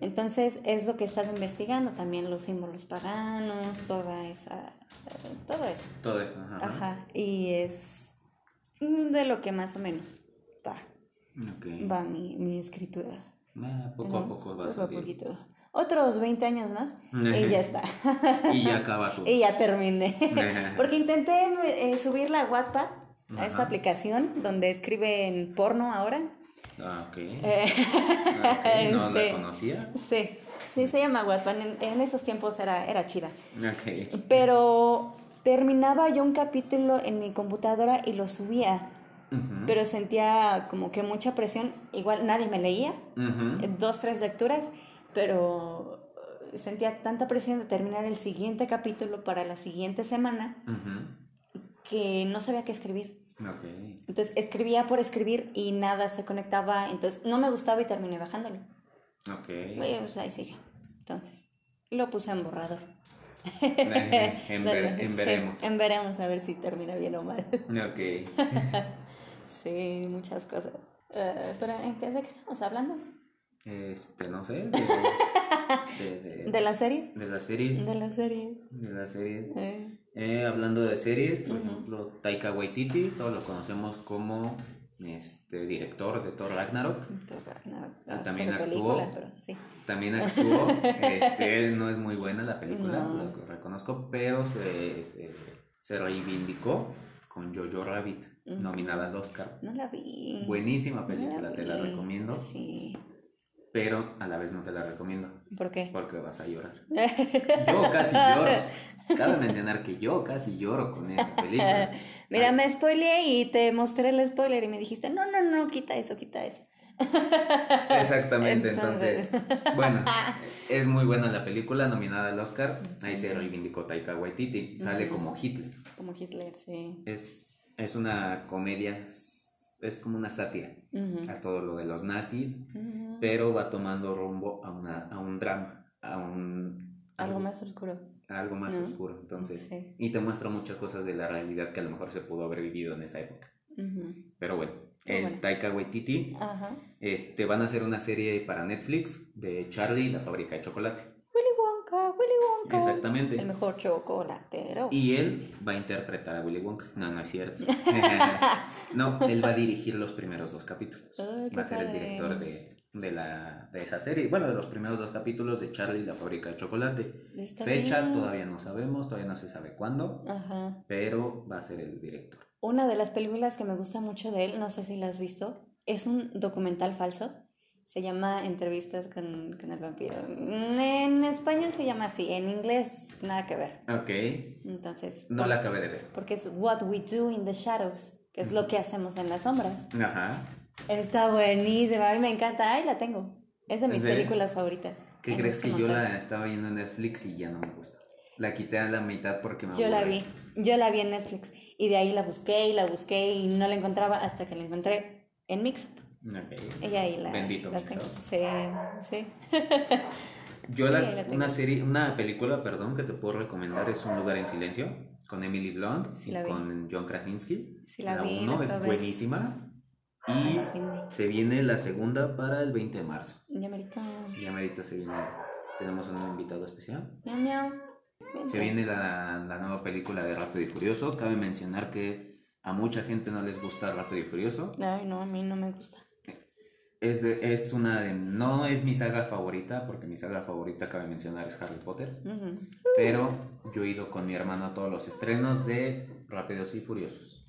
Entonces, es lo que he estado investigando también, los símbolos paganos, toda esa. todo eso. Todo eso, ajá. Y es de lo que más o menos va. Va mi, mi escritura. Ah, poco a poco va a poquito. Otros 20 años más y ya está. y ya acaba su... Y ya terminé. Porque intenté eh, subir la Wattpad a esta aplicación donde escriben porno ahora. Ah, ok. Eh, ¿No la conocía? Sí, sí, se llama Wattpad. En, en, esos tiempos era, era chida. Ok. Pero terminaba yo un capítulo en mi computadora y lo subía. Pero sentía como que mucha presión. Igual nadie me leía. Dos, tres lecturas. Pero sentía tanta presión de terminar el siguiente capítulo para la siguiente semana que no sabía qué escribir. Entonces escribía por escribir y nada se conectaba. Entonces no me gustaba y terminé bajándolo. Ok. Pues ahí sigue. Entonces lo puse en borrador. en, veremos. en veremos a ver si termina bien o mal. Ok. sí, muchas cosas. Uh, ¿Pero ¿de qué estamos hablando? Este, no sé. De, de, las series? De las series. De las series. De las series. Eh. Eh, hablando de series, por ejemplo, Taika Waititi, todos lo conocemos como este director de Thor Ragnarok. Ah, también actuó. También actuó. Este, no es muy buena la película, lo reconozco, pero se, se, reivindicó con Jojo Rabbit, nominada al Oscar. No la vi. Buenísima película, te la recomiendo. Sí pero a la vez no te la recomiendo. ¿Por qué? Porque vas a llorar. Yo casi lloro. Cabe mencionar que yo casi lloro con esa película. Mira, me spoileé y te mostré el spoiler y me dijiste, no, no, no, quita eso, quita eso. Exactamente, entonces, bueno, es muy buena la película, nominada al Oscar. Ahí se reivindicó Taika Waititi. Sale como Hitler. Como Hitler, sí. Es, es una comedia es como una sátira a todo lo de los nazis, pero va tomando rumbo a, una, a un drama, a un... Algo, más oscuro. algo más oscuro, entonces. Y te muestra muchas cosas de la realidad que a lo mejor se pudo haber vivido en esa época. Pero bueno, el Taika Waititi, este, van a hacer una serie para Netflix de Charlie, la fábrica de chocolate. Wonka. Exactamente. El mejor chocolatero. Y él va a interpretar a Willy Wonka. No, no es cierto. no, él va a dirigir los primeros dos capítulos. va a ser el director de, de, la, de esa serie. Bueno, de los primeros dos capítulos de Charlie, la fábrica de chocolate. Fecha todavía no sabemos, todavía no se sabe cuándo. Pero va a ser el director. Una de las películas que me gusta mucho de él, no sé si la has visto, es un documental falso. Se llama Entrevistas con, con el vampiro. En español se llama así, en inglés nada que ver. Ok. Entonces. No la acabé de ver. Porque es What We Do in the Shadows, que es lo que hacemos en las sombras. Ajá. Está buenísima, a mí me encanta. Ay, la tengo. Es de mis películas favoritas. ¿Qué crees que yo la estaba viendo en Netflix y ya no me gusta? La quité a la mitad porque me Yo la vi, yo la vi en Netflix y de ahí la busqué y la busqué y no la encontraba hasta que la encontré en Mixup. Y ahí la, Bendito la. Sí, sí. Yo la, una serie, una película, perdón, que te puedo recomendar es Un lugar en silencio con Emily Blunt y con John Krasinski. Sí, la, vi, uno es buenísima. Y se viene la segunda para el 20 de marzo. Ya merito. Ya merito se viene. Tenemos un invitado especial. Miau, se viene la, nueva película de Rápido y Furioso. Cabe mencionar que a mucha gente no les gusta Rápido y Furioso. Ay, no, a mí no me gusta. Es, es una de, no es mi saga favorita, porque mi saga favorita, cabe mencionar, es Harry Potter. Pero yo he ido con mi hermano a todos los estrenos de Rápidos y Furiosos.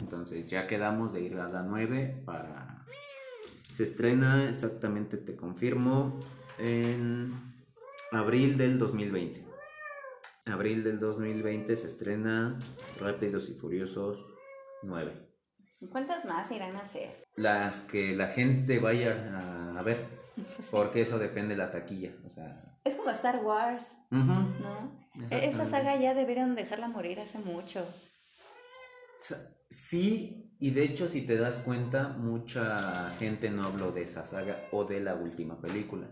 Entonces ya quedamos de ir a la 9 para... Se estrena exactamente, te confirmo, en abril del 2020 abril del 2020 se estrena Rápidos y Furiosos 9. ¿Cuántas más irán a hacer? Las que la gente vaya a, ver, porque eso depende de la taquilla, o sea... Es como Star Wars, ¿no? E-, esa saga ya debieron dejarla morir hace mucho. Sí, y de hecho si te das cuenta, mucha gente no habló de esa saga o de la última película.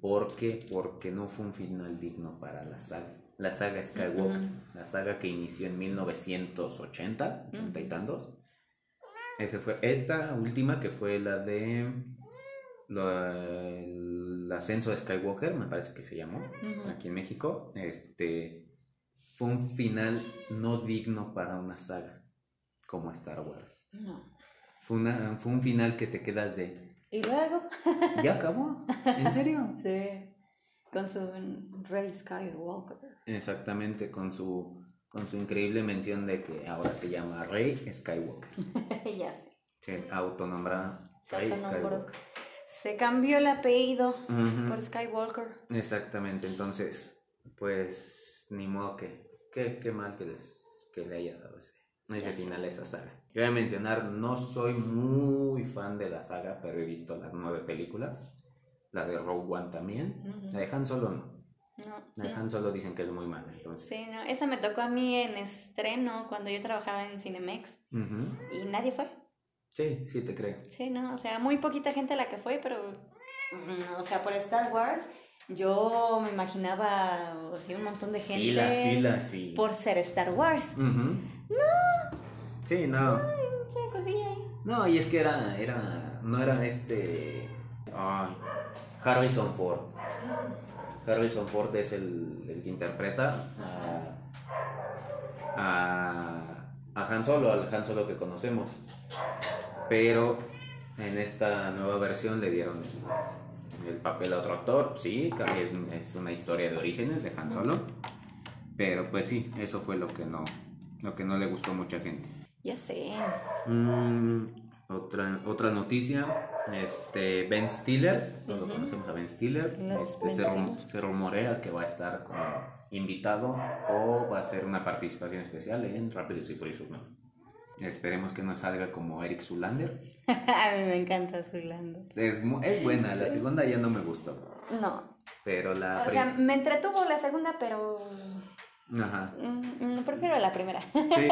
¿Por qué? Porque no fue un final digno para la saga la saga Skywalker, la saga que inició en 1980, 80 y tantos. Ese fue esta última que fue la de el ascenso de Skywalker, me parece que se llamó, aquí en México. Este fue un final no digno para una saga como Star Wars. Fue, una, fue un final que te quedas de... ¿Y luego? ¿Ya acabó? ¿En serio? Sí. Con su Rey Skywalker. Exactamente, con su, con su increíble mención de que ahora se llama Rey Skywalker. ya sé. Se autonombra Rey Skywalker. Se cambió el apellido por Skywalker. Exactamente, entonces, pues, ni modo que, qué mal que, les, que le haya dado ese, ese final a esa saga. Yo voy a mencionar, no soy muy fan de la saga, pero he visto las nueve películas la de Rogue One también. La de Han Solo no. No. Han Solo dicen que es muy mala, entonces. Sí, no, esa me tocó a mí en estreno cuando yo trabajaba en Cinemex y nadie fue. Sí, sí te creo. Sí, no, o sea, muy poquita gente la que fue, pero, o sea, por Star Wars yo me imaginaba o sea, un montón de gente. Filas, filas, sí. Por ser Star Wars. No. Sí, no. No, y es que era, era, no era este... Ay, Harrison Ford. Harrison Ford es el, que interpreta a, a, Han Solo, al Han Solo que conocemos. Pero en esta nueva versión le dieron el, papel a otro actor. Sí, es, es una historia de orígenes de Han Solo. Pero pues sí, eso fue lo que no, lo que no le gustó a mucha gente. Ya sé. Mm, otra, otra noticia, este, Ben Stiller, todos conocemos a Ben Stiller, este, se, rumorea que va a estar como invitado o va a hacer una participación especial en Rápidos y Furiosos ¿no? Esperemos que no salga como Eric Zulander. a mí me encanta Zulander. Es, es buena, la segunda ya no me gustó. No. Pero la... O sea, me entretuvo la segunda, pero... Ajá. Mm, mm, prefiero la primera. sí,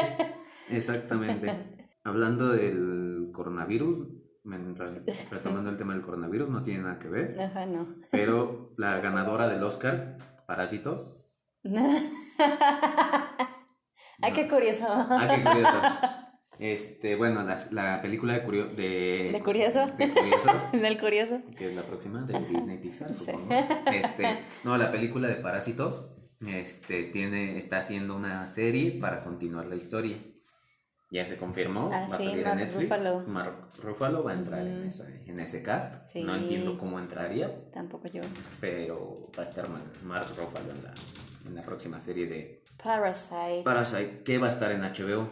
exactamente. Hablando del coronavirus, retomando el tema del coronavirus, no tiene nada que ver. Ajá, no. Pero la ganadora del Oscar, Parásitos. ah, qué curioso. Ah, qué curioso. Este, bueno, la, la película de, de, ¿De Curioso. De Curiosos. Del Curioso. Que es la próxima de Disney Pixar, supongo. Este, no, la película de Parásitos este, tiene, está haciendo una serie para continuar la historia. Ya se confirmó, Ah, va a sí, salir Mark en Netflix. Ruffalo. Mark Ruffalo va a entrar en, Ujú. ese, en ese cast. Sí. No entiendo cómo entraría, Tampoco yo. pero va a estar Mar- Mark Ruffalo en la, en la próxima serie de Parasite. Parasite, que va a estar en HBO.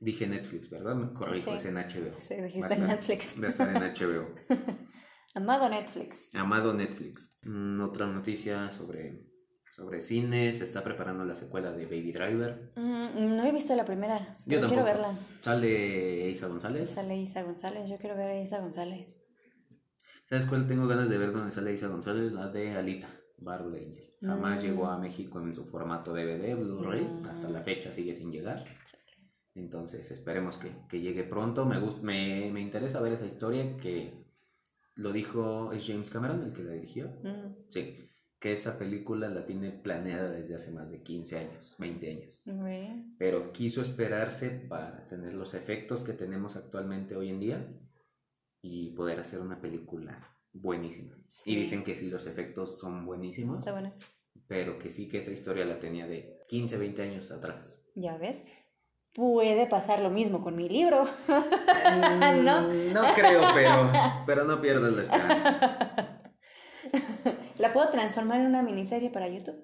Dije Netflix, ¿verdad? Me corrijo, Sí. es en HBO. Sí, dijiste estar- Netflix. Va a estar en HBO. Amado Netflix. Amado Netflix. Mm, otra noticia sobre, sobre cine. Se está preparando la secuela de Baby Driver. Mm, no he visto la primera. Yo quiero verla. Sale Isa González. Sale Isa González. Yo quiero ver a Isa González. ¿Sabes cuál tengo ganas de ver donde sale Isa González? La de Alita, Battle Angel. Jamás Mm. llegó a México en su formato DVD, Blu-ray. Mm. Hasta la fecha sigue sin llegar. Entonces esperemos que, que llegue pronto. Me, gust- me, me interesa ver esa historia que lo dijo, es James Cameron el que la dirigió. Sí, que esa película la tiene planeada desde hace más de 15 años, 20 años. bien. Pero quiso esperarse para tener los efectos que tenemos actualmente hoy en día y poder hacer una película buenísima. Sí. Y dicen que sí, los efectos son buenísimos, Está bueno. pero que sí que esa historia la tenía de 15, 20 años atrás. Ya ves. Puede pasar lo mismo con mi libro. Mm, ¿No? No creo, pero, pero no pierdas la esperanza. La puedo transformar en una miniserie para YouTube.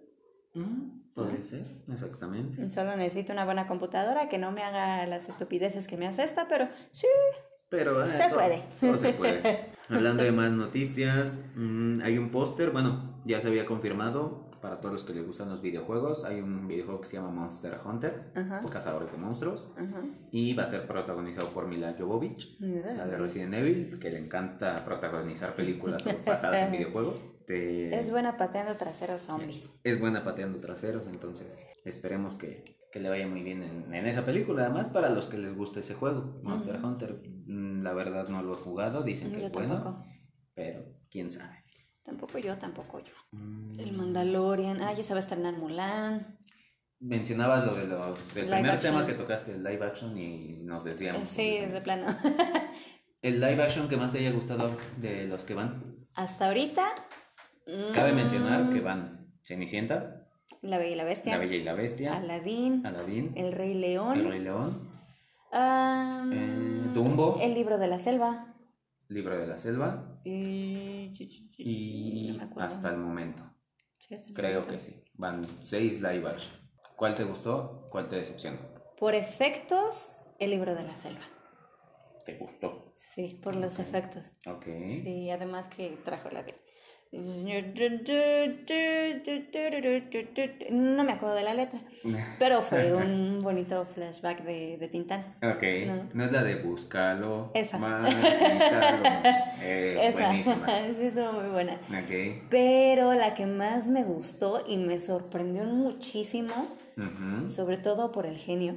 Mm, Podría ser, exactamente. Solo necesito una buena computadora que no me haga las estupideces que me hace esta, pero sí. Pero eh, Se todo- puede. todo se puede. Hablando de más noticias, mm, hay un póster, bueno, ya se había confirmado para todos los que les gustan los videojuegos. Hay un videojuego que se llama Monster Hunter, Ajá. o Cazadores de Monstruos, Ajá. y va a ser protagonizado por Mila Jovovich, la de Resident Evil, que le encanta protagonizar películas basadas en videojuegos. Te- Es buena pateando traseros zombies. es buena pateando traseros, entonces esperemos que, que le vaya muy bien en, en esa película. Además, para los que les gusta ese juego, Monster. Hunter, mm, la verdad no lo he jugado, dicen que Yo es bueno, pero quién sabe. Tampoco yo, tampoco yo. Mm, El Mandalorian. Ah, ya se va a estrenar Mulan. Mencionabas lo de los. El Live primer action. tema que tocaste, el live action, y nos decíamos. Sí, de plano. El live action que más te haya gustado de los que van. Hasta ahorita. Cabe mm, mencionar que van Cenicienta, La Bella y la Bestia. La Bella y la Bestia, Aladdin. Aladín, El Rey León. El Rey León, Eh, Dumbo. El libro de la selva. Libro de la Selva Y, y no hasta el momento. Sí, hasta el Creo momento. que sí. Van seis live action. ¿Cuál te gustó? ¿Cuál te decepcionó? Por efectos, el libro de la selva. ¿Te gustó? Sí, por los efectos. Ok. Sí, además que trajo la de... No me acuerdo de la letra, pero fue un bonito flashback de, de Tintán. Ok. No. No. es la de búscalo. Esa. Más. Eh, Esa, Buenísima. sí, estuvo muy buena. Pero la que más me gustó y me sorprendió muchísimo, sobre todo por el genio,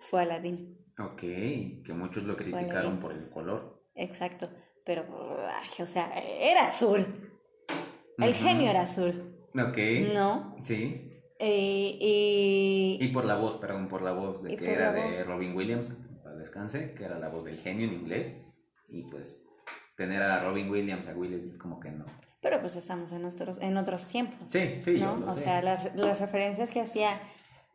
fue Aladdin. Ok. Que muchos lo criticaron por el color. Exacto, pero, ay, o sea, era azul. El genio era azul, Ok. ¿no? Sí. Eh, y, Y por la voz, perdón, por la voz de que era de voz. Robin Williams, para descanse, que era la voz del genio en inglés. Y pues tener a Robin Williams, a Will Smith, como que no. pero pues estamos en, nuestros, en otros tiempos. Sí, sí, yo ¿no? lo O sé. sea, las, las referencias que hacía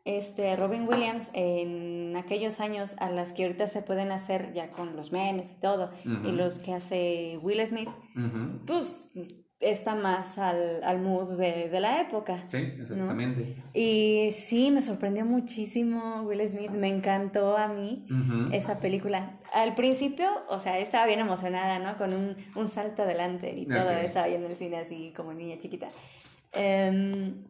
este Robin Williams en aquellos años a las que ahorita se pueden hacer ya con los memes y todo, y los que hace Will Smith, pues está más al, al mood de, de la época. Sí, exactamente. Y sí, me sorprendió muchísimo Will Smith, me encantó a mí esa película. Al principio, o sea, estaba bien emocionada, ¿no? Con un, un salto adelante y todo, Ok. estaba yo en el cine así como niña chiquita. Em,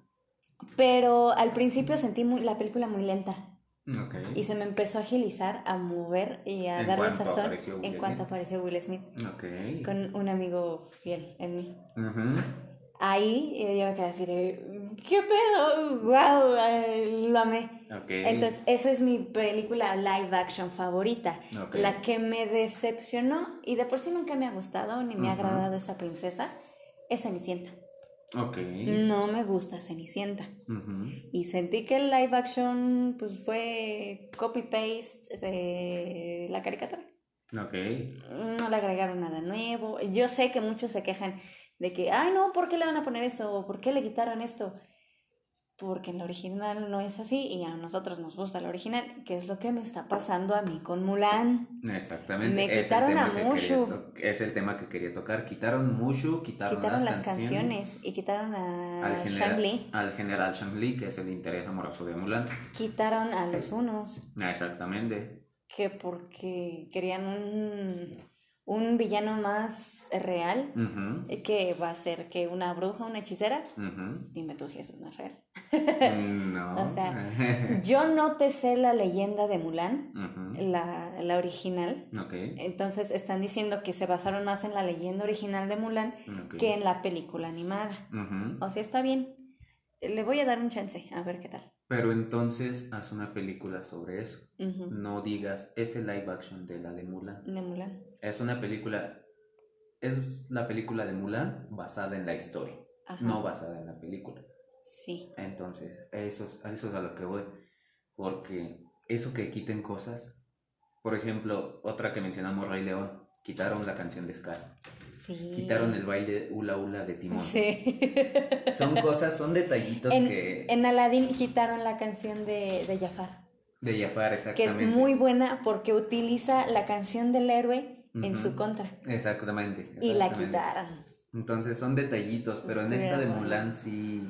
pero al principio sentí muy- la película muy lenta Y se me empezó a agilizar, a mover y a darle sazón en cuanto apareció Will Smith Ok. con un amigo fiel en mí. Ujú. ahí yo me quedé así de, ¿qué pedo? ¡Wow! lo amé. Entonces, esa es mi película live action favorita. La que me decepcionó, y de por sí nunca me ha gustado ni me ha agradado esa princesa, es Cenicienta. Ok. No me gusta Cenicienta. Y sentí que el live action pues fue copy-paste de la caricatura. Ok. No le agregaron nada nuevo. Yo sé que muchos se quejan de que, ay no, ¿por qué le van a poner esto? ¿Por qué le quitaron esto? Porque en la original no es así y a nosotros nos gusta la original, que es lo que me está pasando a mí con Mulan. Exactamente. Me quitaron a Mushu. Es el tema que quería tocar. Quitaron Mushu, quitaron, quitaron las, canciones, y quitaron a al Shang Al general Shang Li, que es el interés amoroso de Mulan. Quitaron a los unos. Exactamente. Que porque querían un un villano más real, eh, que va a ser que una bruja, una hechicera. Dime tú si eso es real. Mm, no. o sea, yo no te sé la leyenda de Mulan, la, la, original. Entonces están diciendo que se basaron más en la leyenda original de Mulan que en la película animada. O sea, está bien. Le voy a dar un chance, a ver qué tal. Pero entonces haz una película sobre eso. No digas, es el live action de la de Mulan. De Mulan. Es una película, es la película de Mulan basada en la historia, no basada en la película. Sí. Entonces, eso es, eso es a lo que voy. Porque eso que quiten cosas, por ejemplo, otra que mencionamos, Rey León, quitaron la canción de Scar. Quitaron el baile hula hula de Timón. Sí. Son cosas, son detallitos que... En Aladdin quitaron la canción de, de Jafar. De Jafar, exactamente. Que es muy buena porque utiliza la canción del héroe en su contra. Exactamente, Y la quitaron. Entonces son detallitos, pero en esta de Mulan sí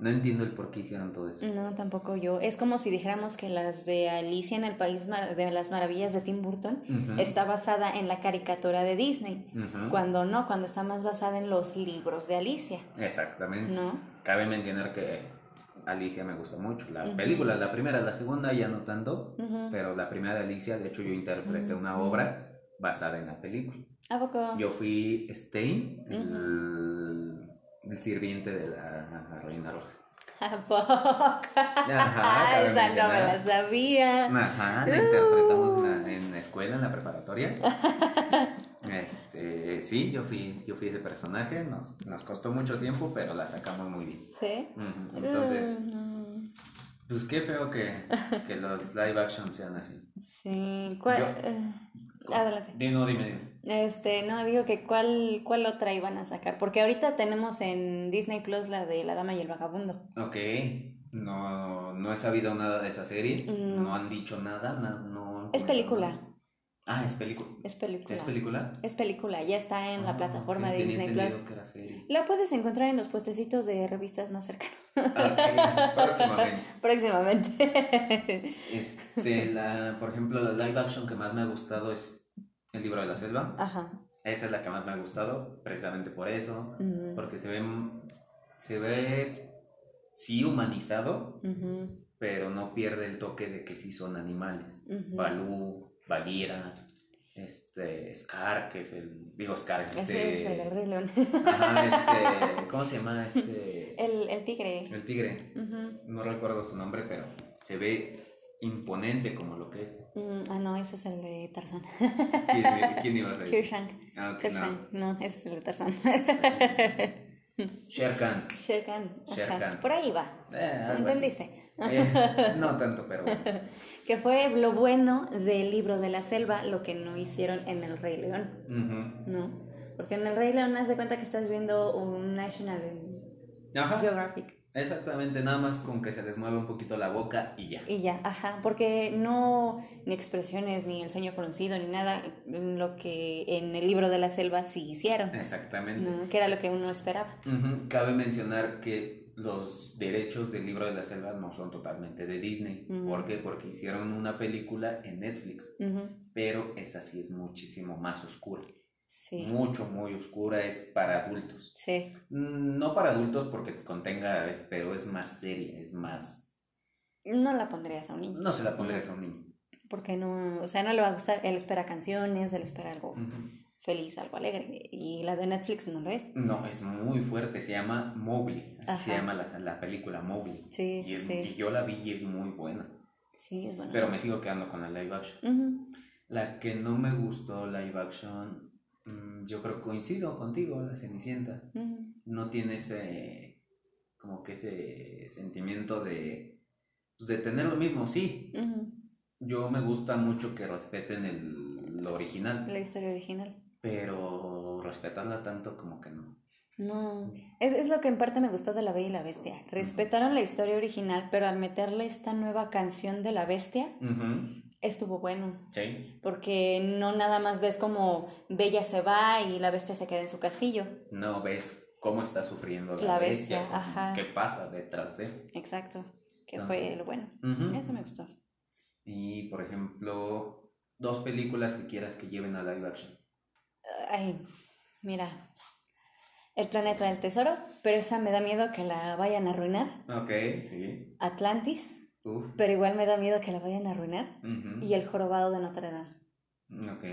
no entiendo el por qué hicieron todo eso. No, tampoco yo. Es como si dijéramos que las de Alicia en el País de las Maravillas de Tim Burton está basada en la caricatura de Disney. Cuando no, cuando está más basada en los libros de Alicia. Exactamente. ¿No? Cabe mencionar que Alicia me gusta mucho. La película, la primera, la segunda ya no tanto, pero la primera de Alicia, de hecho yo interpreté una obra basada en la película. ¿A poco? Yo fui Stein, el sirviente de la reina roja. ¿A poco? Ajá, esa no me la sabía. Ajá, la interpretamos en la, escuela, en la preparatoria. Este, sí, yo fui, yo fui ese personaje, nos, nos costó mucho tiempo, pero la sacamos muy bien. ¿Sí? Entonces, pues qué feo que, que los live action sean así. Sí, ¿cuál? Eh, adelante. Dime, dime, dime. Este, no, digo que cuál, cuál otra iban a sacar, porque ahorita tenemos en Disney Plus la de La Dama y el Vagabundo. Ok, no, no he sabido nada de esa serie, no, han dicho nada, no... es película. Ah, es película. Es película. ¿Es película? Es película, ya está en la ah, plataforma de Disney Plus. La puedes encontrar en los puestecitos de revistas más cercanos. Ah, próximamente. próximamente. Este, la, por ejemplo, la live action que más me ha gustado es el libro de la selva. Ajá. Esa es la que más me ha gustado, precisamente por eso, porque se ve, se ve, sí humanizado, pero no pierde el toque de que sí son animales. Balú, Bagheera, este, Scar, que es el, digo Scar, este... Ese es el Rey León. Ajá, este, ¿cómo se llama? Este... El, el tigre. El tigre. No recuerdo su nombre, pero se ve imponente como lo que es. Mm, ah, no, ese es el de Tarzán. ¿Quién, iba a ser? Kirshank. Ah, no. ese es el de Tarzán. Sherkan. Sherkan. Sherkan. Por ahí va. Eh, ¿Entendiste? Eh, no tanto, pero que fue lo bueno del libro de la selva, lo que no hicieron en El Rey León. ¿No? Porque en El Rey León haz de cuenta que estás viendo un National Geographic. Exactamente, nada más con que se les mueva un poquito la boca y ya. Y ya, ajá, porque no, ni expresiones, ni el ceño fruncido, ni nada, lo que en el libro de la selva sí hicieron. Exactamente. que era lo que uno esperaba. Cabe mencionar que los derechos del libro de la selva no son totalmente de Disney. ¿Por qué? Porque hicieron una película en Netflix, pero esa sí es muchísimo más oscura mucho, muy oscura, es para adultos. Sí. Mm, no para adultos porque contenga, pero es más seria, es más... No la pondrías a un niño. No se la pondrías a un niño. Porque no, o sea, no le va a gustar, él espera canciones, él espera algo feliz, algo alegre. Y la de Netflix no lo es. No, es muy fuerte, se llama Mowgli, se llama la, la película Mowgli. Sí, y, sí. y yo la vi y es muy buena. Sí, es buena. Pero me sigo quedando con la live action. La que no me gustó live action, yo creo que coincido contigo, la Cenicienta. No tiene ese, como que ese sentimiento de, pues, de tener lo mismo, sí. Yo me gusta mucho que respeten el, lo original. La historia original. Pero respetarla tanto como que no. No, es, es, lo que en parte me gustó de La Bella y la Bestia. Respetaron la historia original, pero al meterle esta nueva canción de la bestia, estuvo bueno. Sí. Porque no nada más ves como Bella se va y la bestia se queda en su castillo. No, ves cómo está sufriendo la, bestia, Ajá. qué pasa detrás de. Exacto, que fue lo bueno. Eso me gustó. Y, por ejemplo, dos películas que quieras que lleven a live action. Ay, mira, el planeta del tesoro, pero esa me da miedo que la vayan a arruinar. Ok, sí. Atlantis, pero igual me da miedo que la vayan a arruinar. Y el jorobado de Notre Dame. Ok.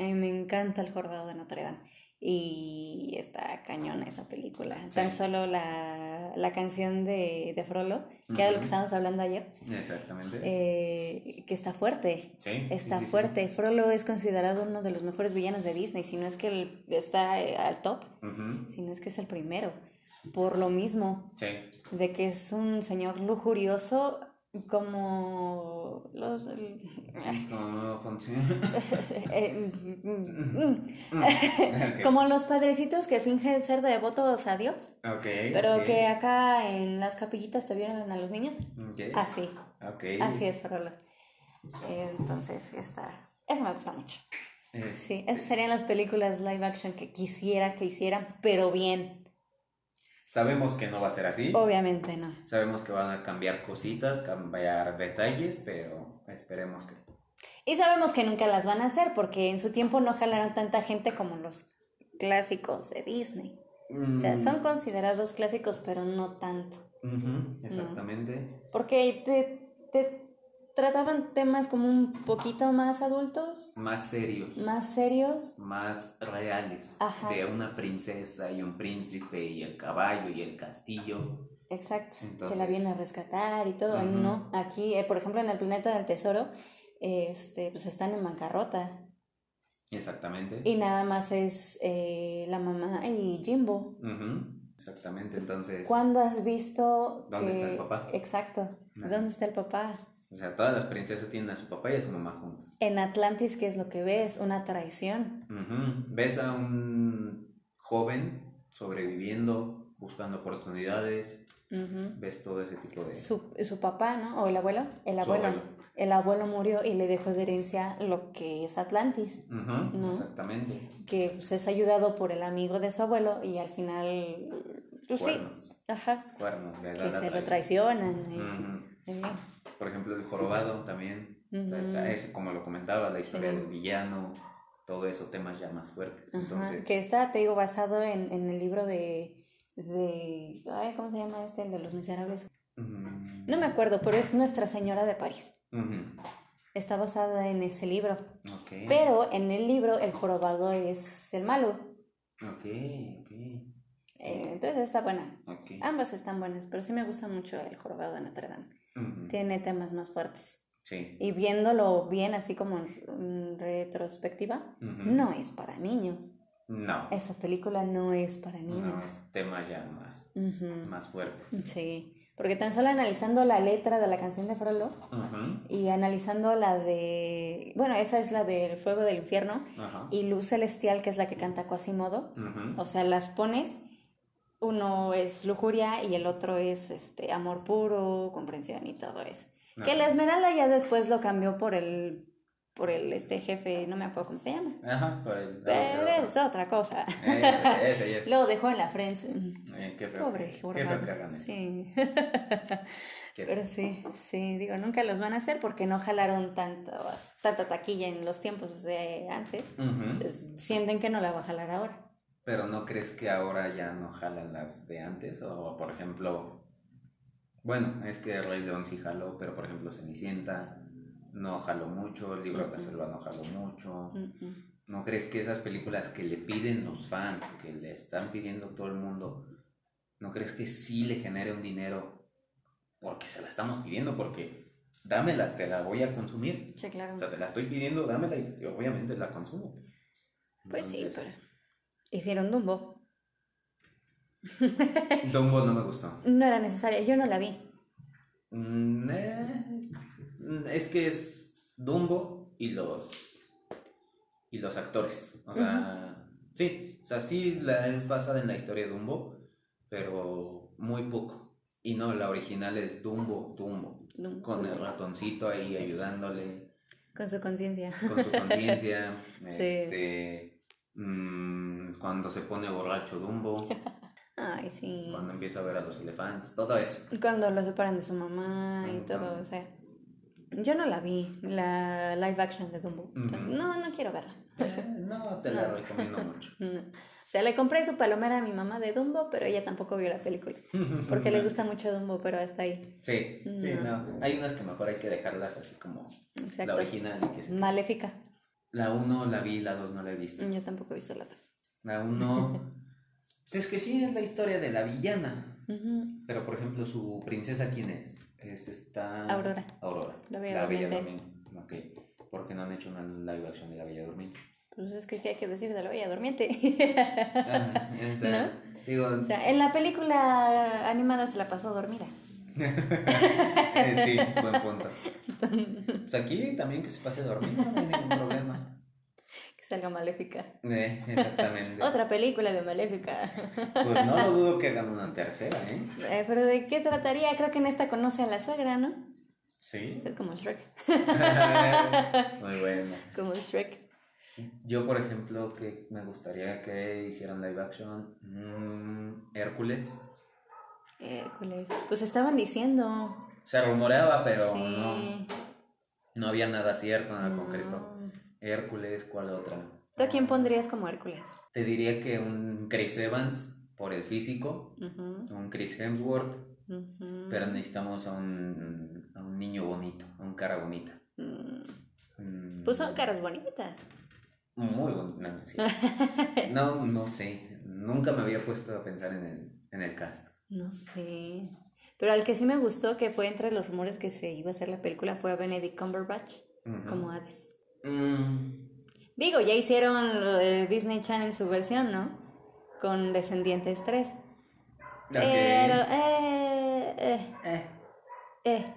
A mí me encanta el jorobado de Notre Dame. Y está cañona esa película. Tan solo la, la, canción de, de Frollo, que era lo que estábamos hablando ayer. Exactamente. Eh, que está fuerte. Sí. Está fuerte. Frollo es considerado uno de los mejores villanos de Disney, si no es que él está eh, al top, si no es que es el primero. Por lo mismo. De que es un señor lujurioso como los como los padrecitos que fingen ser devotos a Dios pero que acá en las capillitas te vieron a los niños. Así. Así es Frola entonces está eso me gusta mucho. Eh, sí esas serían las películas live action que quisiera que hicieran pero bien Sabemos que no va a ser así. Obviamente no. Sabemos que van a cambiar cositas, cambiar detalles, pero esperemos que... Y sabemos que nunca las van a hacer porque en su tiempo no jalaron tanta gente como los clásicos de Disney. O sea, son mm. considerados clásicos, pero no tanto. exactamente. Porque te, te trataban temas como un poquito más adultos. Más serios. Más serios. Más reales. De una princesa y un príncipe y el caballo y el castillo. Exacto. que la viene a rescatar y todo. No, aquí, eh, por ejemplo, en el planeta del tesoro, este, pues están en bancarrota. Exactamente. Y nada más es eh, la mamá y Jimbo. Exactamente, entonces. ¿Cuándo has visto... ¿Dónde está el papá? Exacto. ¿Dónde está el papá? O sea, todas las princesas tienen a su papá y a su mamá juntas. En Atlantis, ¿qué es lo que ves? Una traición. Ves a un joven sobreviviendo, buscando oportunidades. Ves todo ese tipo de... Su, su papá, ¿no? ¿O el abuelo? El abuelo. El abuelo murió y le dejó de herencia lo que es Atlantis. Exactamente. Que pues, es ayudado por el amigo de su abuelo y al final... Pues, sí. Ajá. Cuernos. que se lo traicionan. Eh por ejemplo, el jorobado también. es, como lo comentaba, la historia del villano, todo eso, temas ya más fuertes. Entonces... Que está, te digo, basado en, en el libro de, de... Ay, ¿Cómo se llama este? El de los miserables. No me acuerdo, pero es Nuestra Señora de París. Está basado en ese libro. Pero en el libro el jorobado es el malo. Ok, ok. Eh, entonces está buena. Ambas están buenas, pero sí me gusta mucho el jorobado de Notre Dame tiene temas más fuertes. Sí. Y viéndolo bien, así como en retrospectiva, no es para niños. No. Esa película no es para niños. No, es tema ya más, más fuerte. Sí. Porque tan solo analizando la letra de la canción de Frollo y analizando la de. Bueno, esa es la de Fuego del Infierno y Luz Celestial, que es la que canta Quasimodo. O sea, las pones uno es lujuria y el otro es este amor puro, comprensión y todo eso. Que la Esmeralda ya después lo cambió por el por el este jefe, no me acuerdo cómo se llama. Ajá, por el Pero es otra cosa. Eh, ese, ese, lo dejó en la Friends. Eh, qué feo. Pobre Qué Sí. Pero sí, sí, digo, nunca los van a hacer porque no jalaron tanto, tanta taquilla en los tiempos de antes. sienten que no la va a jalar ahora. Pero ¿no crees que ahora ya no jalan las de antes? O por ejemplo, bueno, es que Rey León sí jaló, pero por ejemplo Cenicienta no jaló mucho, el libro de la selva no jaló mucho. ¿No crees que esas películas que le piden los fans, que le están pidiendo todo el mundo, ¿no crees que sí le genere un dinero? Porque se la estamos pidiendo, porque dámela, te la voy a consumir. Sí, claro. O sea, te la estoy pidiendo, dámela y obviamente la consumo. Pues sí, pero hicieron Dumbo. Dumbo no me gustó. No era necesaria, yo no la vi. Mm, eh, es que es Dumbo y los y los actores. O sea, sí, o sea, sí la, es basada en la historia de Dumbo, pero muy poco. Y no, la original es Dumbo, Dumbo, con el ratoncito ahí ayudándole. Con su conciencia. Con su conciencia. este, mm, cuando se pone borracho Dumbo. Ay, sí. Cuando empieza a ver a los elefantes, todo eso. Cuando lo separan de su mamá y todo, o sea. Yo no la vi, la live action de Dumbo. No, no quiero verla. Eh, no te la recomiendo mucho. O sea, le compré su palomera a mi mamá de Dumbo, pero ella tampoco vio la película. Porque le gusta mucho Dumbo, pero hasta ahí. Sí, sí, no. Hay unas que mejor hay que dejarlas así como la original. Maléfica. La 1 la vi, la 2 no la he visto. Yo tampoco he visto la 2. La 1. pues es que sí, es la historia de la villana. Pero, por ejemplo, su princesa, ¿quién es? Es esta... Aurora. Aurora. La Bella, la Bella Durmiente. Ok. ¿Por qué no han hecho una live action de la Bella Durmiente? Pues es que, ¿qué hay que decir de la Bella Durmiente? Ah, ¿No? Digo... O sea, en la película animada se la pasó dormida. sí, buen punto. Pues aquí también que se pase dormida, no hay ningún problema salga Maléfica. Eh, exactamente. Otra película de Maléfica. Pues no lo dudo que hagan una tercera, ¿eh? ¿eh? Pero ¿de qué trataría? Creo que en esta conoce a la suegra, ¿no? Sí. Es como Shrek. Muy bueno. Como Shrek. Yo, por ejemplo, que me gustaría que hicieran live action mm, Hércules. Hércules. Pues estaban diciendo. Se rumoreaba, pero no. No había nada cierto, nada concreto. Hércules, ¿cuál otra? ¿Tú a quién pondrías como Hércules? Te diría que un Chris Evans por el físico, un Chris Hemsworth, pero necesitamos a un, a un, niño bonito, a un cara bonita. Mm. Pues son caras bonitas. Muy bonitas. No, no, sé. Nunca me había puesto a pensar en el, en el cast. No sé. Pero al que sí me gustó, que fue entre los rumores que se iba a hacer la película, fue a Benedict Cumberbatch como Hades. Mm. Digo, ya hicieron Disney Channel su versión, ¿no? Con Descendientes 3. Pero, eh, eh, eh, eh,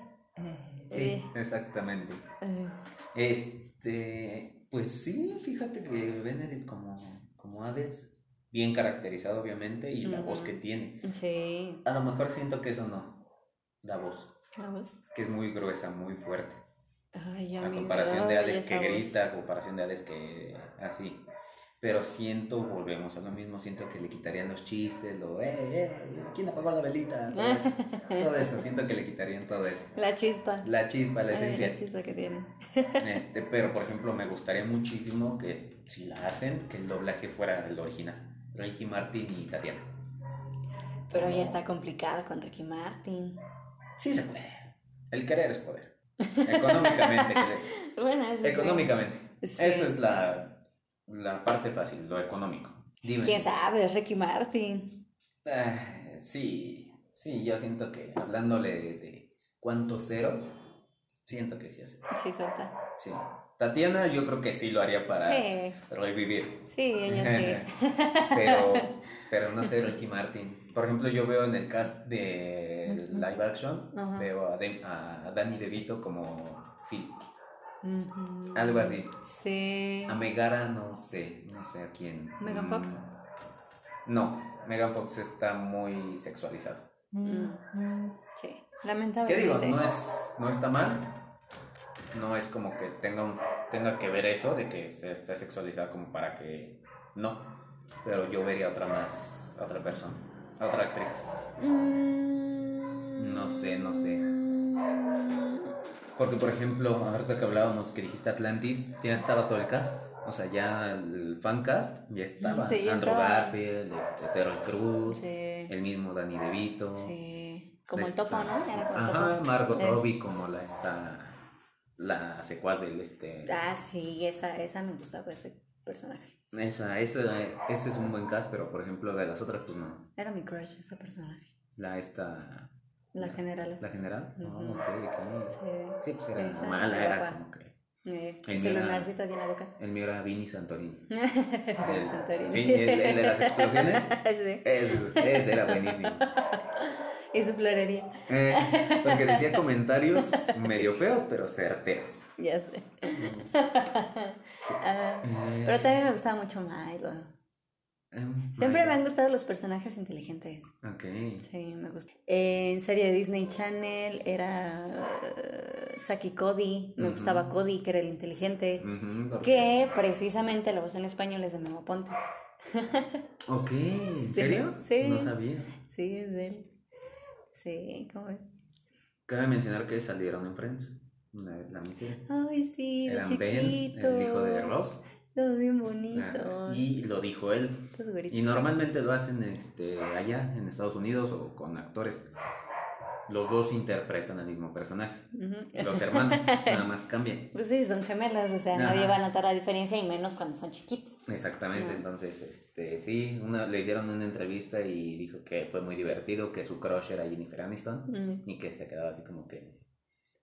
Sí, exactamente. Este, pues sí, fíjate que Benedict como, como Hades, bien caracterizado obviamente, y la voz que tiene. Sí. A lo mejor siento que eso no, la voz. La voz. Que es muy gruesa, muy fuerte. Ay, a comparación de Hades que grita, a comparación de Hades que así. Pero siento, volvemos a lo mismo, siento que le quitarían los chistes, lo, eh, eh, ¿quién apagó la velita? Todo eso, siento que le quitarían todo eso. La chispa. La chispa, la esencia. La chispa que tiene. Este, pero, por ejemplo, me gustaría muchísimo que, si la hacen, que el doblaje fuera el original. Ricky Martin y Tatiana. Pero ya está complicado con Ricky Martin. Sí se puede. El querer es poder. Económicamente. bueno, eso Económicamente. Eso es la, la, parte fácil, lo económico. ¿Quién sabe? Ricky Martin. Ah, sí, sí, yo siento que hablándole de, cuántos ceros, siento que sí hace. Sí, suelta. Sí. Tatiana yo creo que sí lo haría para revivir. Sí, ella sí. pero, pero no sé, Ricky Martin. Por ejemplo, yo veo en el cast de live action, veo a, a, Danny DeVito como Phil. Algo así. Sí. A Megara no sé, no sé a quién. ¿Megan Fox? No, Megan Fox está muy sexualizado. Sí, lamentablemente. ¿Qué digo? No, es, no está mal, no es como que tenga, tenga que ver eso de que se esté sexualizada como para que no. Pero yo vería otra más, otra persona, otra actriz. Mm. No sé, no sé. Porque, por ejemplo, ahorita que hablábamos que dijiste Atlantis, ya estaba todo el cast. O sea, ya el fan cast ya estaba. Andrew Garfield, este, Terrell Cruz, el mismo Danny DeVito. Sí. Como el topo, ¿no? Ajá, Margot Robbie como la esta la secuaz del este. Ah, sí, esa, esa me gusta, pues, personaje. Esa, esa, ese es un buen cast, pero por ejemplo de las otras, pues no. Era mi crush ese personaje. La esta... La general. ¿La general? No, ok, ok. Sí. Sí, pues era Esa mala, era como que... Eh, El mío era- en la boca. El mío era Vini Santorini. Vini Santorini. Sí, el, el de las explosiones. sí. Ese, ese era buenísimo. Y su florería. Eh, porque decía comentarios medio feos, pero certeros. Ya sé. Ah, Eh, pero también me gustaba mucho Milo. em, Siempre me han gustado los personajes inteligentes. Ok. Sí, me gusta. En serie de Disney Channel era uh, Saki Cody. Me gustaba Cody, que era el inteligente. Que precisamente la voz en español es de Memo Ponte. Ok, ¿en Sí, serio? sí. No sabía. Sí, es de él. Sí, ¿cómo es? Cabe mencionar que salieron en Friends. La, la miniserie. Ay, sí, Eran Ben, chiquito. el hijo de Ross. Los bien ah, bonitos. y lo dijo él. Y normalmente lo hacen este, allá en Estados Unidos o con actores. Los dos interpretan al mismo personaje. Los hermanos, nada más cambian. Pues sí, son gemelos, o sea, Ajá. nadie va a notar la diferencia y menos cuando son chiquitos. Exactamente, entonces, este, sí, una, le hicieron una entrevista y dijo que fue muy divertido, que su crush era Jennifer Aniston y que se quedaba así como que,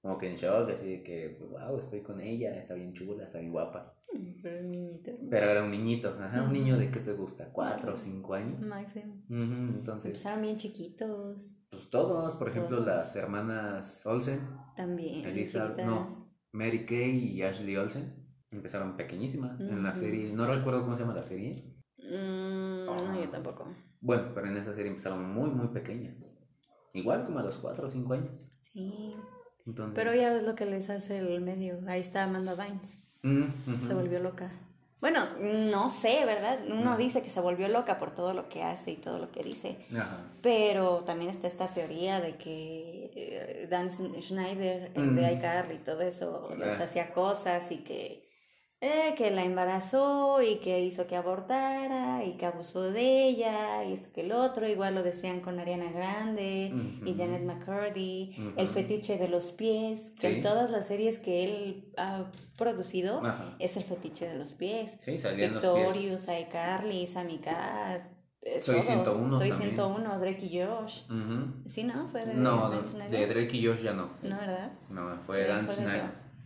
como que en shock, así de que, wow, estoy con ella, está bien chula, está bien guapa. Pero niñito era un niñito, ajá, un niño de qué te gusta, cuatro o cinco años. Máximo. Entonces, Empezaron bien chiquitos. pues todos, por ejemplo, Todos. las hermanas Olsen, También. Elisa, chiquitas. no, Mary Kay y Ashley Olsen, empezaron pequeñísimas en la serie, no recuerdo cómo se llama la serie. Mm, no, yo tampoco. Bueno, pero en esa serie empezaron muy, muy pequeñas. Igual como a los 4 o 5 años. Sí. Entonces, Pero ya ves lo que les hace el medio. Ahí está Amanda Bynes. Mm. Se volvió loca. Bueno, no sé, ¿verdad? Uno Ajá. dice que se volvió loca por todo lo que hace y todo lo que dice. Ajá. Pero también está esta teoría de que eh, Dan Schneider, el Mm. de iCarly y todo eso, les Ah. hacía cosas y que, eh, que la embarazó y que hizo que abortara y que abusó de ella y esto que el otro. Igual lo decían con Ariana Grande y. Janet McCurdy, el fetiche de los pies, que Sí. en todas las series que él ha producido Ajá. es el fetiche de los pies. Sí, salían los pies. Victorious, iCarly, Sammy Cat. eh, Soy todos. 101 Soy también. 101, Drake y Josh. Ujú. Sí, ¿no? Fue de No, de, Drake y Josh ya no. No, ¿verdad? No, fue Dan otro.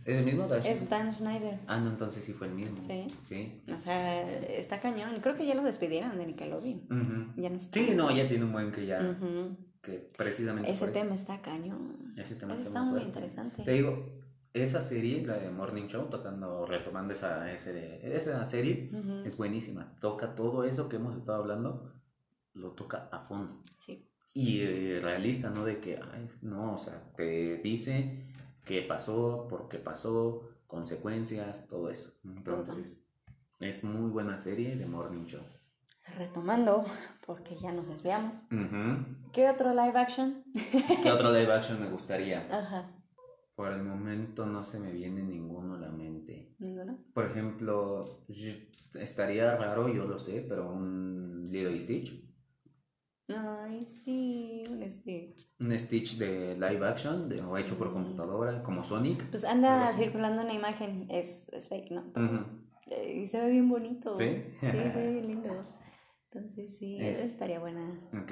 ¿Es el mismo? Es? Dan Schneider. Ah, no, entonces sí fue el mismo. Sí. Sí. O sea, está cañón. Creo que ya lo despidieron de Nickelodeon. Ya no está. Sí, no, ya tiene un buen que ya. Que precisamente Ese eso. tema está cañón. Ese tema Ese está, está muy interesante. Te digo, esa serie, la de Morning Show, tocando, retomando esa, ese- esa serie, es buenísima. Toca todo eso que hemos estado hablando, lo toca a fondo. Sí. Y eh, realista, ¿no? De que, ay, no, o sea, te dice qué pasó, por qué pasó, consecuencias, todo eso. Entonces, es muy buena serie de Morning Show. Retomando, porque ya nos desviamos. Ujú. ¿Qué otro live action? ¿Qué otro live action me gustaría? Ajá. Por el momento no se me viene ninguno a la mente. ¿Ninguno? Por ejemplo, estaría raro, yo lo sé, pero un Lilo y Stitch. Ay, sí, un Stitch. Un Stitch de live action, de, o hecho por computadora, como Sonic. Pues anda circulando una imagen, es, es fake, ¿no? Eh, Y se ve bien bonito. ¿Sí? Sí, se ve bien lindo. Entonces sí, Es- estaría buena. Ok,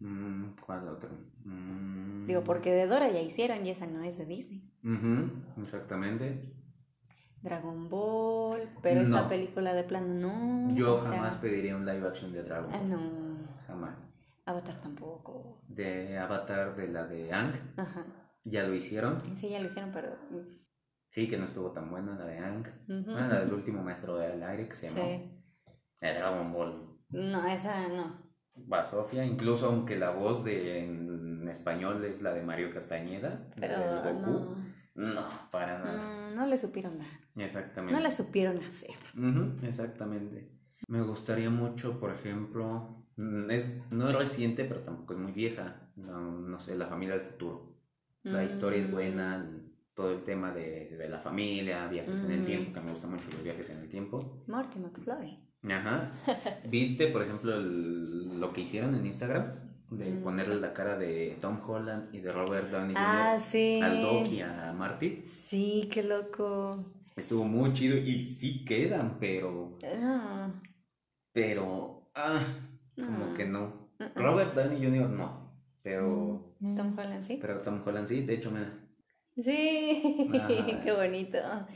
mm, ¿cuál otro? Mm, Digo, porque de Dora ya hicieron y esa no es de Disney. ujú, exactamente. Dragon Ball, pero esa película de plano no. Yo sea, jamás pediría un live action de Dragon Ah, Ball. no. Jamás. Avatar tampoco. De Avatar, de la de Ang, Ajá. ya lo hicieron. Sí, ya lo hicieron, pero. Sí, que no estuvo tan buena la de Ang. Ah, la del último maestro del aire que se llamó. Sí. De Dragon Ball. No, esa no. Va Sofía, incluso aunque la voz de en español es la de Mario Castañeda, Pero la del Goku. no. No, para nada. No, no le supieron dar. Exactamente. No la supieron hacer. Ujú, exactamente. Me gustaría mucho, por ejemplo, es, no es reciente, pero tampoco es muy vieja. No, no sé, La familia del futuro. La historia es Mm. buena, todo el tema de, de la familia, viajes en el Mm. tiempo, que me gustan mucho los viajes en el tiempo. Marty McFly. Ajá. ¿Viste, por ejemplo, el- lo que hicieron en Instagram? De Mm. ponerle la cara de Tom Holland y de Robert Downey Ah, sí. al Doc y a Marty. Sí, qué loco. Estuvo muy chido y sí quedan, pero... Ah, Pero... Ah, como No. que no. Mm-mm. Robert Downey Jr. no. Pero... Tom Holland, sí. Pero Tom Holland sí, de hecho, mira. Sí, Ajá. qué bonito. ah,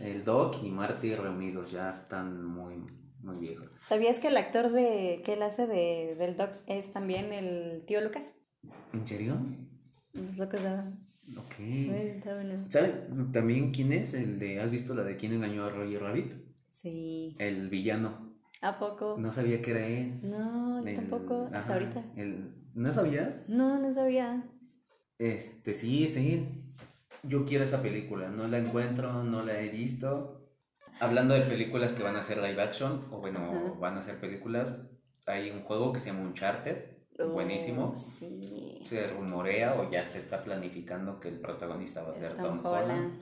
El Doc y Marty reunidos ya están muy, muy viejos. ¿Sabías que el actor de que él hace de, del Doc es también el tío Lucas? ¿En serio? Los locos Adams. Ok. Bueno. ¿Sabes también quién es? El de, ¿has visto la de quién engañó a Roger Rabbit? Sí. El villano. ¿A poco? No sabía que era él. No, yo El- tampoco, hasta ahorita. el- ¿No sabías? No, no sabía. Este, sí, sí. Yo quiero esa película. No la encuentro, no la he visto. Hablando de películas que van a ser live action, o bueno, van a ser películas, hay un juego que se llama Uncharted. buenísimo. Oh, sí. Se rumorea o ya se está planificando que el protagonista va a ser Tom Holland. Holland.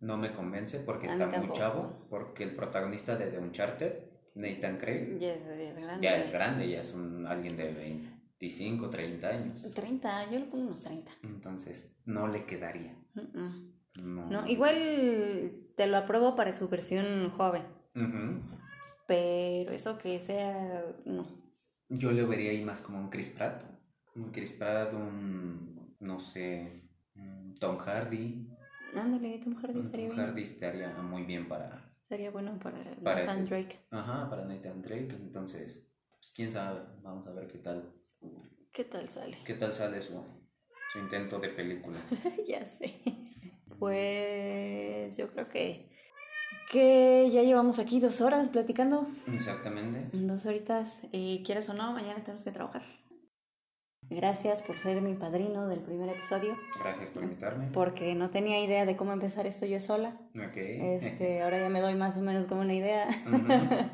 No me convence porque A está muy chavo. Porque el protagonista de The Uncharted, Nathan Craig, Ya es, ya es grande. ya es grande, ya es un, alguien de 25, 30 años. 30, yo le pongo unos 30. Entonces, no le quedaría. No, No, igual te lo apruebo para su versión joven. Pero eso que sea, no. Yo le vería ahí más como un Chris Pratt. Un Chris Pratt, un, no sé, un Tom Hardy. Ándale, Tom Hardy estaría Tom bien. Hardy estaría muy bien para, Sería bueno para, Para Nathan ese. Drake. ajá, para Nathan Drake. Entonces, pues quién sabe, vamos a ver qué tal, ¿Qué tal sale? qué tal sale su, su intento de película. ya sé. Pues yo creo que, que ya llevamos aquí dos horas platicando. Exactamente. Dos horitas. Y quieres o no, mañana tenemos que trabajar. Gracias por ser mi padrino del primer episodio. Gracias por invitarme. Porque no tenía idea de cómo empezar esto yo sola. Ok. Este, ahora ya me doy más o menos como una idea. Ujú,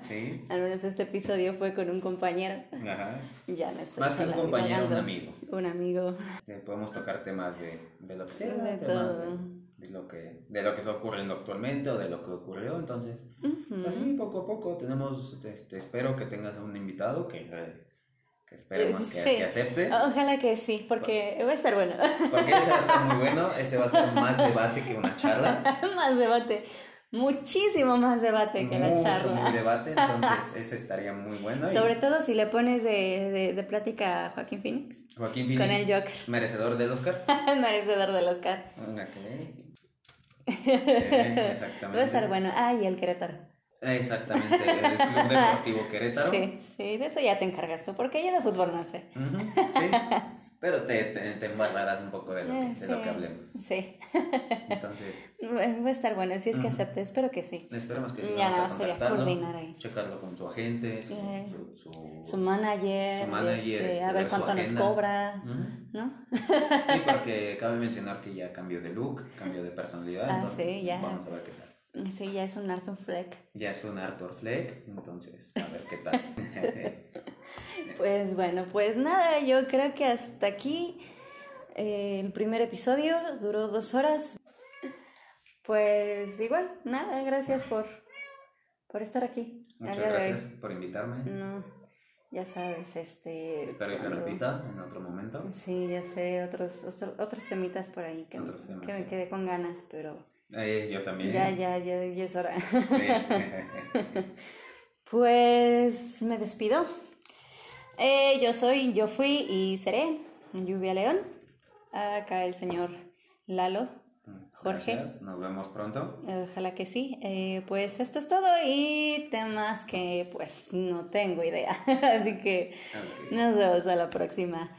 Sí. Al menos este episodio fue con un compañero. Ajá. Ya no estoy Más que un compañero, un amigo. Un amigo. Eh, Podemos tocar temas de, de lo que sea, De temas todo. de, de lo que, de lo que está ocurriendo actualmente o de lo que ocurrió. Entonces, Ujú. así poco a poco tenemos, este, espero que tengas un invitado que, eh, que esperemos que, Sí. que acepte. Ojalá que sí, porque va a estar bueno. Porque ese va a estar muy bueno, ese va a ser más debate que una charla. más debate. Muchísimo más debate que la charla. muy debate, entonces ese estaría muy bueno. y Sobre todo si le pones de, de, de plática a Joaquín Phoenix. Joaquín Con Phoenix, el Joker. merecedor del Oscar. Merecedor del Oscar. Ok. Eh, exactamente. Va a estar bueno. Ah, y el Querétaro. Exactamente, el Club Deportivo Querétaro. Sí, sí, de eso ya te encargas tú, porque yo de fútbol no sé. Ujú, sí. Pero te, te, te embarrarás un poco de lo, Eh, que, de lo sí. que hablemos. Sí, Entonces, va a estar bueno, si es que acepte, espero que sí. esperemos que sí. Ya vamos nada a más sería coordinar ahí. Checarlo con su agente, su, Eh, su, su- Su manager, Su manager, este, este, a ver cuánto nos cobra, Ujú. ¿no? Sí, porque cabe mencionar que ya cambió de look, cambió de personalidad. Ah, entonces, sí, ya. Vamos a ver qué tal. Sí, ya es un Arthur Fleck. Ya es un Arthur Fleck, entonces, a ver qué tal. Pues bueno, pues nada, yo creo que hasta aquí eh, el primer episodio duró dos horas. Pues igual, nada, gracias por, por estar aquí. Muchas gracias por invitarme. No, ya sabes, este... Espero que se cuando- repita en otro momento. Sí, ya sé, otros, otro- otros temitas por ahí que, Otros temas, que me quedé con ganas, pero Eh, yo también. ya, ya, ya, ya es hora. Sí. Pues me despido. Eh, yo soy, yo fui y seré Lluvia León. Acá el señor Lalo. Jorge. Gracias, Nos vemos pronto. Ojalá que sí. Eh, pues esto es todo y temas que pues no tengo idea. Así que nos vemos a la próxima.